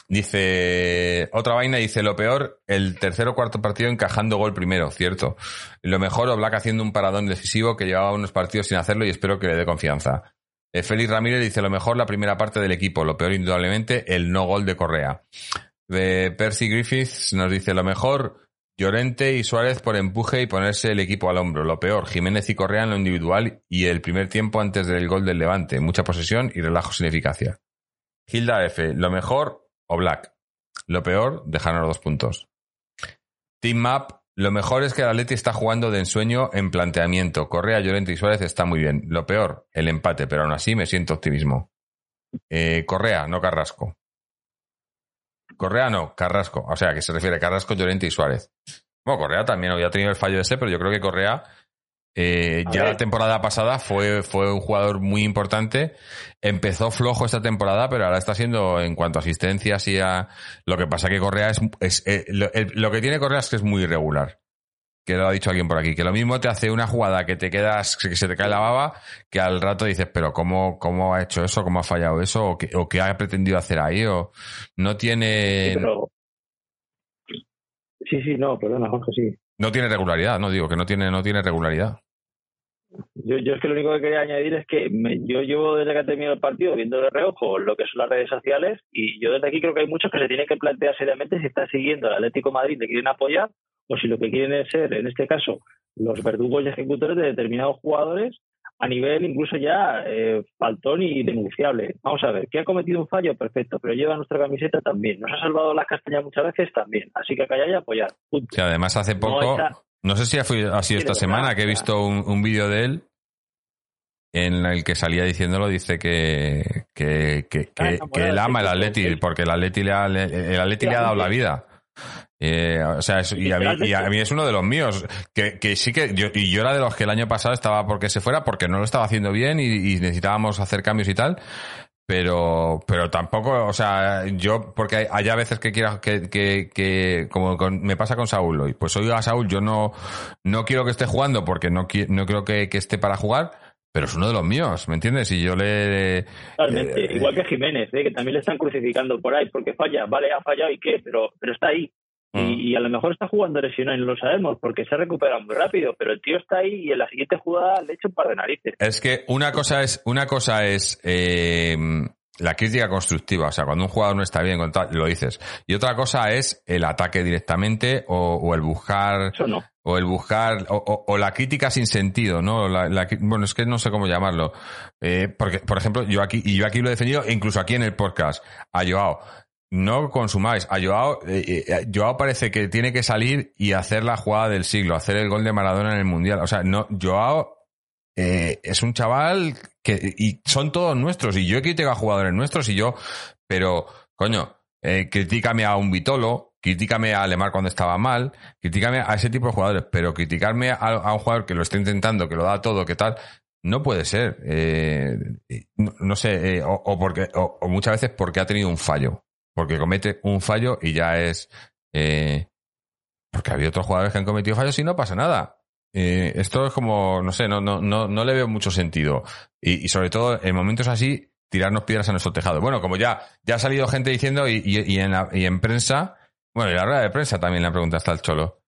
Dice, otra vaina dice, lo peor, el tercer o cuarto partido encajando gol primero, cierto. Lo mejor, Oblak haciendo un paradón decisivo que llevaba unos partidos sin hacerlo y espero que le dé confianza. Eh, Félix Ramírez dice, lo mejor, la primera parte del equipo, lo peor, indudablemente, el no gol de Correa. De Percy Griffiths nos dice, lo mejor, Llorente y Suárez por empuje y ponerse el equipo al hombro. Lo peor, Jiménez y Correa en lo individual y el primer tiempo antes del gol del Levante. Mucha posesión y relajo sin eficacia. Hilda F. Lo mejor, o Black. Lo peor, dejarnos dos puntos. Team Map. Lo mejor es que el Atleti está jugando de ensueño en planteamiento. Correa, Llorente y Suárez está muy bien. Lo peor, el empate, pero aún así me siento optimismo. Eh, Correa, no Carrasco. Correa no, Carrasco. O sea, que se refiere a Carrasco, Llorente y Suárez. Bueno, Correa también había tenido el fallo ese, pero yo creo que Correa eh, ya ver. la temporada pasada fue, fue un jugador muy importante. Empezó flojo esta temporada, pero ahora está siendo en cuanto a asistencias y a. Lo que pasa que Correa es. es eh, lo, el- lo que tiene Correa es que es muy irregular. Que lo ha dicho alguien por aquí. Que lo mismo te hace una jugada que te quedas, que se te cae la baba, que al rato dices, pero ¿cómo, cómo ha hecho eso? ¿Cómo ha fallado eso? ¿O qué, o qué ha pretendido hacer ahí? O no tiene. Sí, pero- sí, sí, no, perdona, Jorge, sí. No tiene regularidad, no digo que no tiene, no tiene regularidad. Yo, yo es que lo único que quería añadir es que me- yo llevo desde que ha terminado el partido viendo de reojo lo que son las redes sociales y yo desde aquí creo que hay muchos que se tienen que plantear seriamente si están siguiendo al Atlético de Madrid, le quieren apoyar o si lo que quieren es ser, en este caso, los verdugos y ejecutores de determinados jugadores a nivel incluso ya eh, faltón y denunciable. Vamos a ver, que ha cometido un fallo, perfecto, pero lleva nuestra camiseta también. Nos ha salvado las castañas muchas veces también. Así que callar y apoyar. Punto. Que además hace No poco, está- no sé si ha sido Sí, esta semana verdad, que he visto un, un vídeo de él en el que salía diciéndolo, dice que, que, que, que- él ama el Atleti, sí. porque el Atleti le ha, el Atleti le ha dado la vida. Eh, o sea, es- y, a mí, y a mí es uno de los míos. Que, que sí que yo, y yo era de los que el año pasado estaba porque se fuera, porque no lo estaba haciendo bien y, y necesitábamos hacer cambios y tal. Pero, pero tampoco, o sea, yo, porque hay, hay a veces que quiero que, que, que como con- me pasa con Saúl hoy, pues hoy a Saúl yo no, no quiero que esté jugando porque no, no creo que, que esté para jugar, pero es uno de los míos, ¿me entiendes? Y yo le, Totalmente. Eh, Igual que Jiménez, ¿eh? que también le están crucificando por ahí porque falla. Vale, ha fallado y qué, pero, pero está ahí. Mm. Y, y a lo mejor está jugando lesionado y no lo sabemos porque se ha recuperado muy rápido, pero el tío está ahí y en la siguiente jugada le echa un par de narices. Es que una cosa es, una cosa es eh, la crítica constructiva, o sea, cuando un jugador no está bien, con tal, lo dices. Y otra cosa es el ataque directamente o, o el buscar, Eso no. o el buscar, o, o- o la crítica sin sentido, ¿no? La- bueno, es que no sé cómo llamarlo. Eh, porque, por ejemplo, yo aquí, y yo aquí lo he defendido, incluso aquí en el podcast, a Joao. No consumáis. A Joao, eh, eh, Joao parece que tiene que salir y hacer la jugada del siglo, hacer el gol de Maradona en el Mundial. O sea, no, Joao eh, es un chaval que y son todos nuestros y yo he criticado a jugadores nuestros y yo pero coño eh, critícame a un Vitolo critícame a Lemar cuando estaba mal critícame a ese tipo de jugadores pero criticarme a, un jugador que lo está intentando que lo da todo que tal no puede ser Eh, no, sé eh, o, porque o muchas veces porque ha tenido un fallo porque comete un fallo y ya es eh, porque había otros jugadores que han cometido fallos y no pasa nada. Eh, esto es como, no sé, no, no, no, no le veo mucho sentido. Y, sobre todo en momentos así, tirarnos piedras a nuestro tejado. Bueno, como ya, ya ha salido gente diciendo y, y, y en, la- en prensa, bueno, y la rueda de prensa también la pregunta está el Cholo.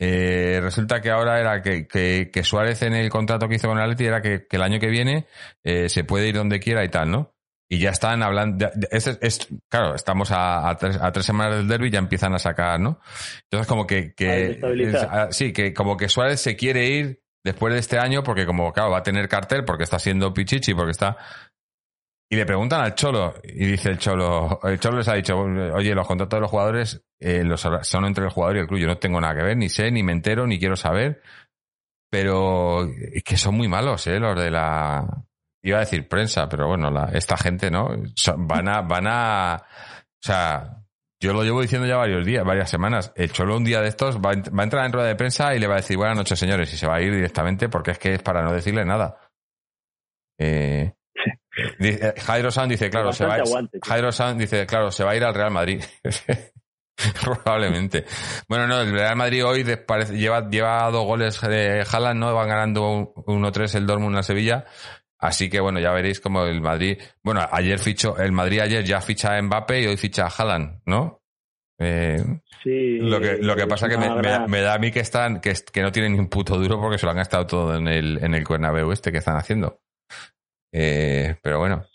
Eh, resulta que ahora era que, que, que Suárez en el contrato que hizo con Atleti era que, que el año que viene eh, se puede ir donde quiera y tal, ¿no? Y ya están hablando, es, es- claro, estamos a, a tres, a tres semanas del derby y ya empiezan a sacar, ¿no? Entonces como que, sí, que como que Suárez se quiere ir después de este año porque como, claro, va a tener cartel porque está siendo pichichi, porque está... Y le preguntan al Cholo y dice el Cholo, el Cholo les ha dicho, oye, los contratos de los jugadores eh, los, son entre el jugador y el club, yo no tengo nada que ver, ni sé, ni me entero, ni quiero saber, pero es que son muy malos, ¿eh? Los de la... Iba a decir prensa, pero bueno, la, esta gente, ¿no? Van a, van a, o sea, yo lo llevo diciendo ya varios días, varias semanas. El Cholo un día de estos va, a ent- va a entrar en rueda de prensa y le va a decir buenas noches, señores, y se va a ir directamente porque es que es para no decirle nada. Eh, dice- eh, Jairo San dice, claro, se va a aguante, tío. Jairo San dice, claro, se va a ir al Real Madrid. Probablemente. Bueno, no, el Real Madrid hoy parece- lleva, lleva dos goles de Haaland, ¿no? Van ganando 1-3 el Dortmund a Sevilla. Así que bueno, ya veréis como el Madrid. Bueno, ayer fichó, el Madrid ayer ya ficha a Mbappé y hoy ficha a Haaland, ¿no? Eh, Sí, lo que, lo que es pasa que me, da, gran- me da a mí que están, que, que no tienen ni un puto duro porque se lo han gastado todo en el, en el este que están haciendo. Eh, pero bueno.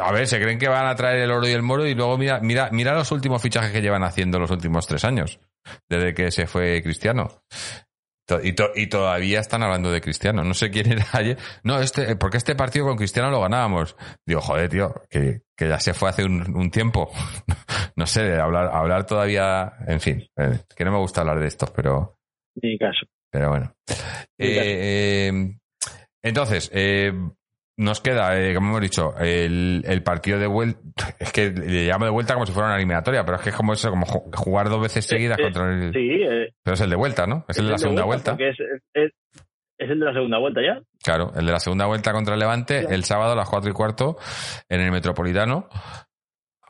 A ver, se creen que van a traer el oro y el moro y luego mira, mira, mira los últimos fichajes que llevan haciendo los últimos tres años, desde que se fue Cristiano. Y, to- y todavía están hablando de Cristiano. No sé quién era ayer. No, este, porque este partido con Cristiano lo ganábamos. Digo, joder, tío, que, que ya se fue hace un, un tiempo. no sé, hablar, hablar todavía. En fin, eh, que no me gusta hablar de esto, pero, Ni caso. pero bueno. Eh, eh, entonces, eh, nos queda, eh, como hemos dicho, el, el partido de vuelta. Es que le llamo de vuelta como si fuera una eliminatoria, pero es que es como eso, como ju- jugar dos veces seguidas Eh, eh, contra el. Sí, eh, Pero es el de vuelta, ¿no? Es el de la segunda vuelta. porque Es, es, es- es el de la segunda vuelta ya. Claro, el de la segunda vuelta contra el Levante, el sábado a las cuatro y cuarto en el Metropolitano.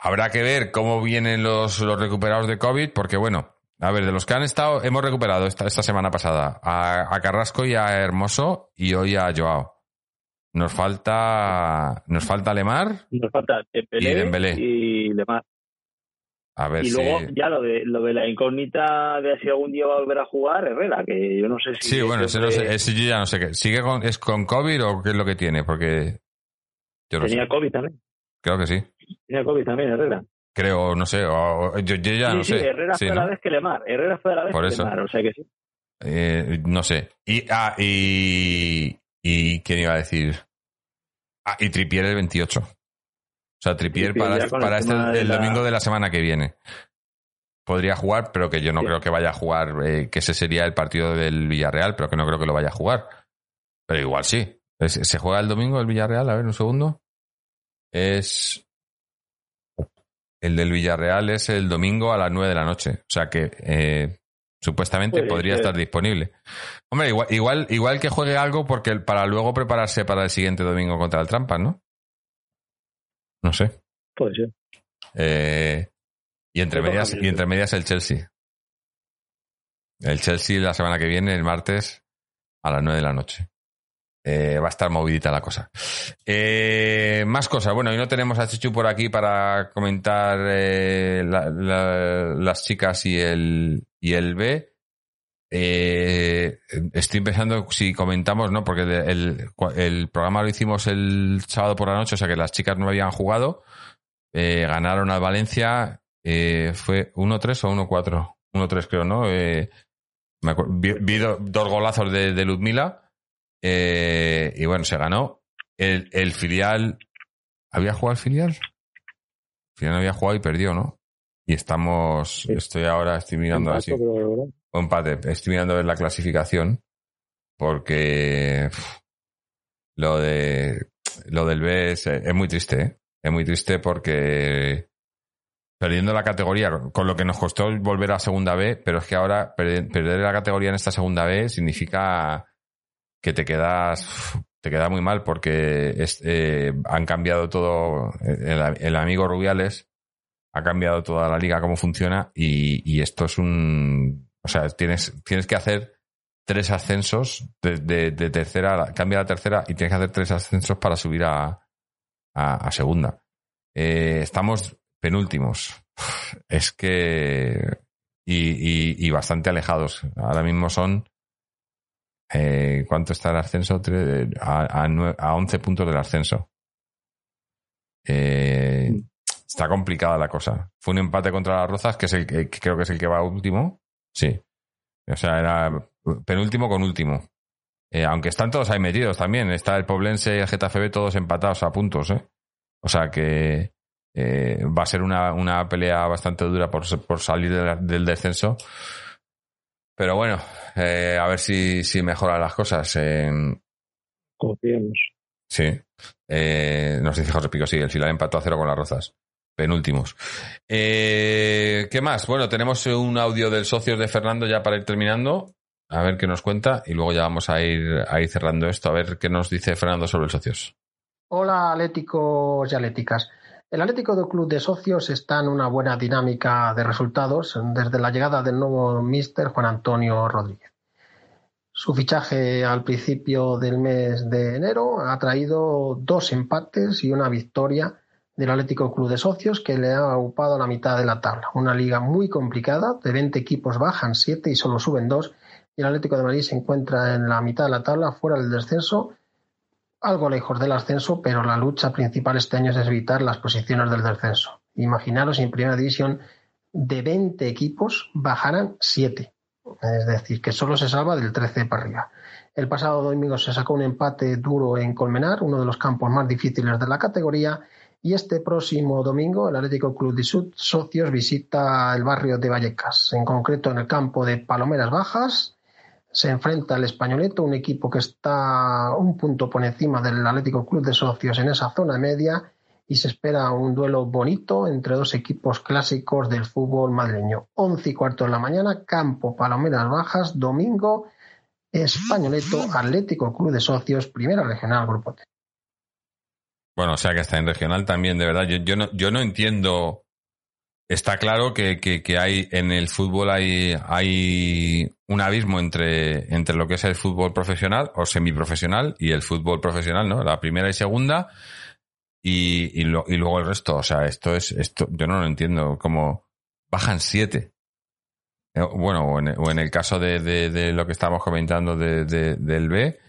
Habrá que ver cómo vienen los, los recuperados de COVID, porque bueno, a ver, de los que han estado, hemos recuperado esta, esta semana pasada a, a Carrasco y a Hermoso y hoy a Joao. Nos falta, nos falta Lemar, Nos falta Dembélé Y Dembélé. y Lemar. a ver Y si. luego ya lo de lo de la incógnita de si algún día va a volver a jugar Herrera, que yo no sé si... Sí, bueno, ese, no sé, ese yo ya no sé qué. ¿Sigue con, es con COVID o qué es lo que tiene? Porque yo Tenía sé. COVID también. Creo que sí. Tenía COVID también Herrera. Creo, no sé. o- yo, yo ya sí, no sí, sé. Herrera Sí, fue la vez que Lemar. Herrera fue la vez Por que eso. Lemar, o sea que sí. Eh, no sé. Y, ah, y, y ¿quién iba a decir? Ah, y Tripier el 28. O sea, Tripier, para, el para este, el la- domingo de la semana que viene. Podría jugar, pero que yo no Sí. creo que vaya a jugar, eh, que ese sería el partido del Villarreal, pero que no creo que lo vaya a jugar. Pero igual sí. ¿Se juega el domingo el Villarreal? A ver, un segundo. Es... El del Villarreal es el domingo a las 9 de la noche. O sea que eh, supuestamente podría estar disponible. Hombre, igual, igual, igual que juegue algo porque para luego prepararse para el siguiente domingo contra el Trampas, ¿no? No sé. Puede ser. Eh, y entre medias, y entre medias el Chelsea. El Chelsea la semana que viene, el martes, a las 9 de la noche. Eh, va a estar movidita la cosa. Eh, más cosas. Bueno, hoy no tenemos a Chichu por aquí para comentar eh, la- la- las chicas y el, y el B. Eh, estoy pensando si comentamos, ¿no? Porque el, el- programa lo hicimos el sábado por la noche, o sea que las chicas no habían jugado. Eh, ganaron al Valencia. eh, ¿Fue 1-3 o 1-4? 1-3 creo, ¿no? Me vi, vi do- dos golazos de, de Ludmila. y bueno, se ganó. El, el filial. ¿Había jugado el filial? El filial no había jugado y perdió, ¿no? Y estamos. Estoy ahora, estoy mirando así. Pero, ¿verdad? O empate. Estoy mirando a ver la clasificación. Porque lo de lo del B es, es muy triste, ¿eh? Es muy triste porque perdiendo la categoría, con lo que nos costó volver a segunda B, pero es que ahora perder, perder la categoría en esta segunda B significa que te quedas te queda muy mal porque es- eh, han cambiado todo el, el amigo Rubiales ha cambiado toda la liga cómo funciona y, esto es un o sea tienes tienes que hacer tres ascensos de, de- tercera cambia la tercera y tienes que hacer tres ascensos para subir a, a, segunda. Eh, estamos penúltimos. Es que y, y- bastante alejados. Ahora mismo son eh, ¿cuánto está el ascenso? A, a, a 11 puntos del ascenso. Eh, está complicada la cosa. Fue un empate contra las Rozas, que es el que, que creo que es el que va último. Sí. O sea, era penúltimo con último. Eh, aunque están todos ahí metidos también. Está el Poblense y el Getafe todos empatados a puntos, ¿eh? O sea que eh, va a ser una, una pelea bastante dura por, por salir de la- del descenso. Pero bueno, eh, a ver si, si mejoran las cosas. Eh, Confiemos. Sí. Nos dice José Pico, sí, el final empató a cero con las rozas. Penúltimos. Eh, ¿Qué más? Bueno, tenemos un audio del socio de Fernando ya para ir terminando. A ver qué nos cuenta y luego ya vamos a ir, a cerrando esto. A ver qué nos dice Fernando sobre el socios. Hola, atléticos y atléticas. El Atlético del Club de Socios está en una buena dinámica de resultados desde la llegada del nuevo míster Juan Antonio Rodríguez. Su fichaje al principio del mes de enero ha traído dos empates y una victoria del Atlético Club de Socios que le ha ocupado la mitad de la tabla. Una liga muy complicada, de 20 equipos bajan 7 y solo suben 2 y el Atlético de Madrid se encuentra en la mitad de la tabla, fuera del descenso, algo lejos del ascenso, pero la lucha principal este año es evitar las posiciones del descenso. Imaginaros en primera división de 20 equipos bajarán 7, es decir, que solo se salva del 13 para arriba. El pasado domingo se sacó un empate duro en Colmenar, uno de los campos más difíciles de la categoría, y este próximo domingo el Atlético Club de Socios visita el barrio de Vallecas, en concreto en el campo de Palomeras Bajas, se enfrenta al Españoleto, un equipo que está un punto por encima del Atlético Club de Socios en esa zona media y se espera un duelo bonito entre dos equipos clásicos del fútbol madrileño. Once y cuarto de la mañana, campo Palomeras Bajas, domingo, Españoleto, Atlético Club de Socios, Primera Regional, Grupo T. Bueno, o sea que está en regional también, de verdad. Yo, yo, no, yo no entiendo Está claro que, que, hay en el fútbol hay, hay un abismo entre, entre lo que es el fútbol profesional o semiprofesional y el fútbol profesional, ¿no? La primera y segunda y, y, lo, y luego el resto. O sea, esto es, esto, yo no lo entiendo. Como bajan siete. Eh, bueno, o en, o en el caso de, de, de, lo que estábamos comentando de, del B,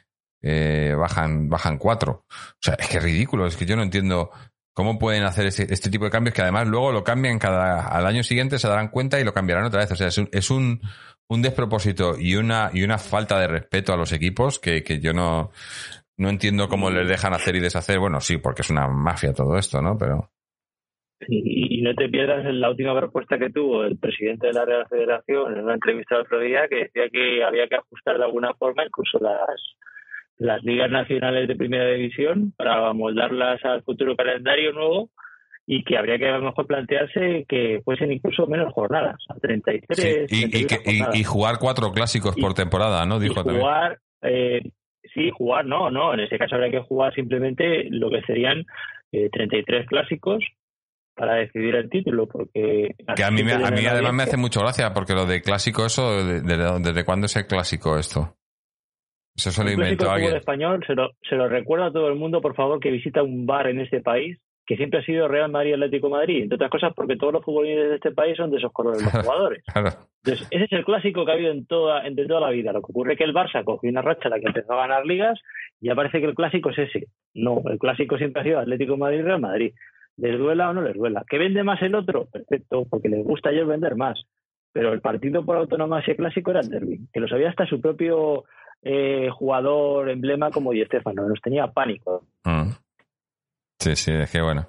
eh, bajan, bajan cuatro. O sea, es que es ridículo, es que yo no entiendo ¿Cómo pueden hacer este tipo de cambios que además luego lo cambian cada al año siguiente se darán cuenta y lo cambiarán otra vez? O sea, es un, es un, un despropósito y una, y una falta de respeto a los equipos que, que yo no, no entiendo cómo les dejan hacer y deshacer. Bueno, sí, porque es una mafia todo esto, ¿no? Pero. Y, no te pierdas la última propuesta que tuvo el presidente de la Real Federación en una entrevista el otro día que decía que había que ajustar de alguna forma incluso las, las ligas nacionales de primera división para moldarlas al futuro calendario nuevo y que habría que a lo mejor plantearse que fuesen incluso menos jornadas, a 33. Sí, y, y, que, y, y, jugar cuatro clásicos por temporada, ¿no? Dijo jugar, eh, sí, jugar, no, no, en ese caso habría que jugar simplemente lo que serían eh, 33 clásicos para decidir el título, porque... Que a mí, me, a mí además me hace mucho gracia, porque lo de clásico, eso, ¿desde, desde cuándo es el clásico esto? Eso se lo inventó alguien. español, se lo, se lo recuerdo a todo el mundo, por favor, que visita un bar en este país que siempre ha sido Real Madrid Atlético Madrid, entre otras cosas porque todos los futbolistas de este país son de esos colores los jugadores. claro. Entonces, ese es el clásico que ha habido en toda, entre toda la vida. Lo que ocurre es que el Barça cogió una racha en la que empezó a ganar ligas y ya parece que el clásico es ese. No, el clásico siempre ha sido Atlético Madrid Real Madrid. ¿Les duela o no les duela? ¿Que vende más el otro? Perfecto, porque les gusta a ellos vender más. Pero el partido por autonomía ese clásico era el derby, que lo sabía hasta su propio eh, jugador emblema como Di Stefano, nos tenía pánico. Mm. Sí, sí, es que bueno.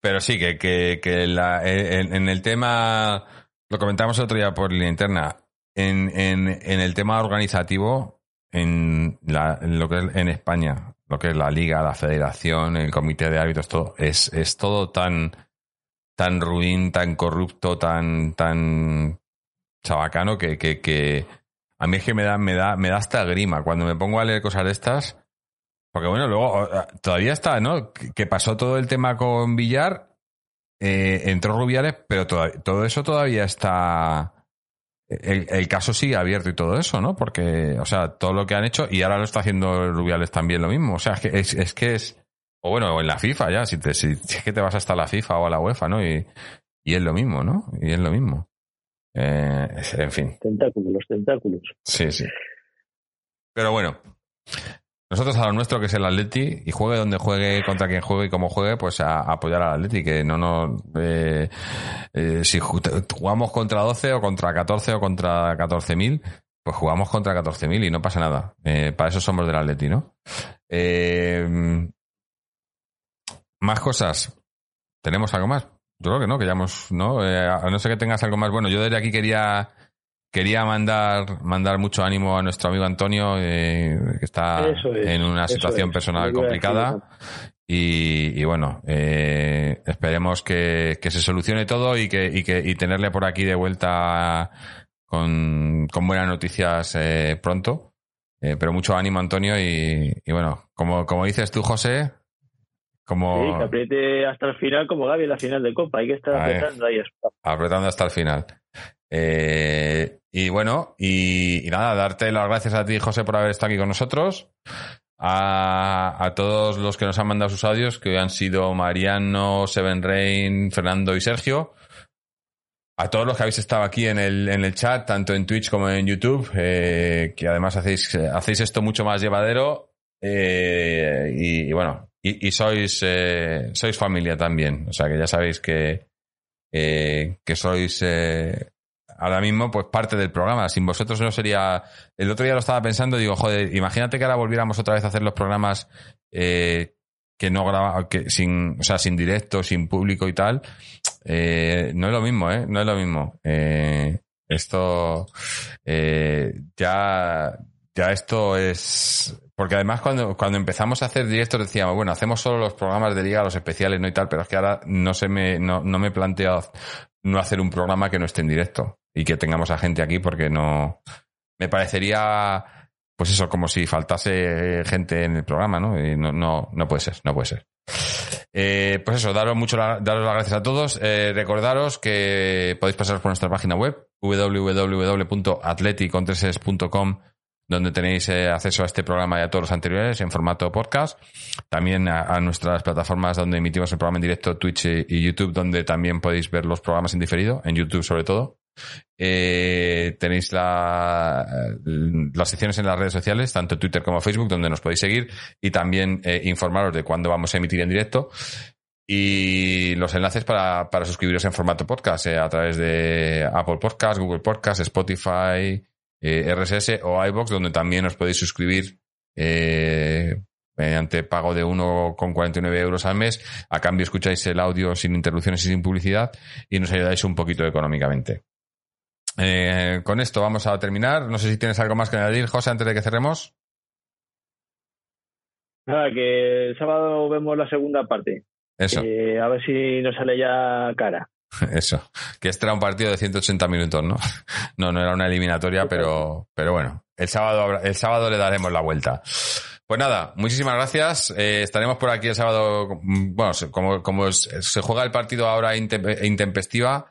Pero sí, que, que, que la, en, el tema, lo comentamos otro día por línea interna, en, en, en el tema organizativo, en, la, lo que es en España, lo que es la liga, la federación, el comité de árbitros, todo, es, es todo tan, tan ruin, tan corrupto, tan, tan chabacano que, que a mí es que me da, me da, me da hasta grima cuando me pongo a leer cosas de estas. Porque bueno, luego todavía está, ¿no? Que pasó todo el tema con Villar, eh, entró Rubiales, pero todo, todo eso todavía está. El, el, caso sigue abierto y todo eso, ¿no? Porque, o sea, todo lo que han hecho, y ahora lo está haciendo Rubiales también lo mismo. O sea, es que es, es que es. O bueno, en la FIFA ya, si, te, si, si es que te vas hasta la FIFA o a la UEFA, ¿no? Y, y es lo mismo, ¿no? Y es lo mismo. Eh, en fin. Tentáculos, los tentáculos. Sí, sí. Pero bueno, nosotros a lo nuestro que es el Atleti y juegue donde juegue, contra quien juegue y como juegue, pues a, a apoyar al Atleti, que no nos... Eh, eh, si jugamos contra 12 o contra 14 o contra 14.000, pues jugamos contra 14.000 y no pasa nada. Eh, para eso somos del Atleti, ¿no? Más cosas. ¿Tenemos algo más? Yo creo que no, que ya hemos, ¿no? Eh, a no ser que tengas algo más. Bueno, yo desde aquí quería quería mandar mandar mucho ánimo a nuestro amigo Antonio, eh, que está es, en una situación personal complicada. Y, y bueno, eh, esperemos que, que se solucione todo y que, y que y tenerle por aquí de vuelta con, con buenas noticias eh, pronto. Pero mucho ánimo, Antonio. Y, y bueno, como, como dices tú, José, como Sí, que apriete hasta el final como Gaby en la final de Copa. Hay que estar Ahí. apretando ahí. apretando hasta el final. Eh, y bueno, y, y nada, darte las gracias a ti, José, por haber estado aquí con nosotros. A, a todos los que nos han mandado sus audios, que han sido Mariano, Seven Rain, Fernando y Sergio. A todos los que habéis estado aquí en el, en el chat, tanto en Twitch como en YouTube, eh, que además hacéis, hacéis esto mucho más llevadero. eh, y, y bueno, y, y sois, eh, sois familia también. O sea que ya sabéis que, eh, que sois eh, ahora mismo pues parte del programa. Sin vosotros no sería... El otro día lo estaba pensando, digo, joder, imagínate que ahora volviéramos otra vez a hacer los programas eh, que no graba, que sin, o sea, sin directo, sin público y tal. Eh, no es lo mismo, ¿eh? No es lo mismo. Eh, esto ya, ya esto es... Porque además cuando, cuando empezamos a hacer directos decíamos, bueno, hacemos solo los programas de liga, los especiales, no y tal, pero es que ahora no se me, no, no me he planteado no hacer un programa que no esté en directo y que tengamos a gente aquí porque no, me parecería, pues eso, como si faltase gente en el programa, ¿no? Y no, no, no puede ser, no puede ser. Eh, pues eso, daros mucho la- daros las gracias a todos. Eh, recordaros que podéis pasaros por nuestra página web www.atleticontreses.com donde tenéis eh, acceso a este programa y a todos los anteriores en formato podcast. También a, nuestras plataformas donde emitimos el programa en directo, Twitch y, YouTube, donde también podéis ver los programas en diferido, en YouTube sobre todo. Eh, tenéis la, las secciones en las redes sociales, tanto Twitter como Facebook, donde nos podéis seguir y también eh, informaros de cuándo vamos a emitir en directo. Y los enlaces para, para suscribiros en formato podcast eh, a través de Apple Podcast, Google Podcast, Spotify, eh, RSS o iBox, donde también os podéis suscribir eh, mediante pago de 1,49 euros al mes. A cambio escucháis el audio sin interrupciones y sin publicidad y nos ayudáis un poquito económicamente. Eh, con esto vamos a terminar. No sé si tienes algo más que añadir, José, antes de que cerremos. Nada, que el sábado vemos la segunda parte. Eso, Eh, a ver si nos sale ya cara. eso. Que este era un partido de 180 minutos, ¿no? No, no era una eliminatoria, pero, pero bueno, el sábado, el sábado le daremos la vuelta. Pues nada, muchísimas gracias. Eh, estaremos por aquí el sábado. mm, Bueno, como, como se juega el partido ahora intem- intempestiva,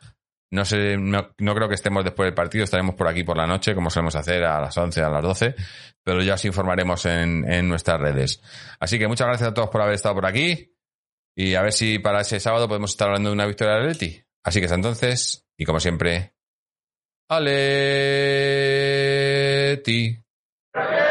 no sé, no, no creo que estemos después del partido, estaremos por aquí por la noche, como solemos hacer a las 11, a las 12, pero ya os informaremos en, en nuestras redes. Así que muchas gracias a todos por haber estado por aquí y a ver si para ese sábado podemos estar hablando de una victoria de Atleti. Así que hasta entonces, y como siempre, Aleti. Atleti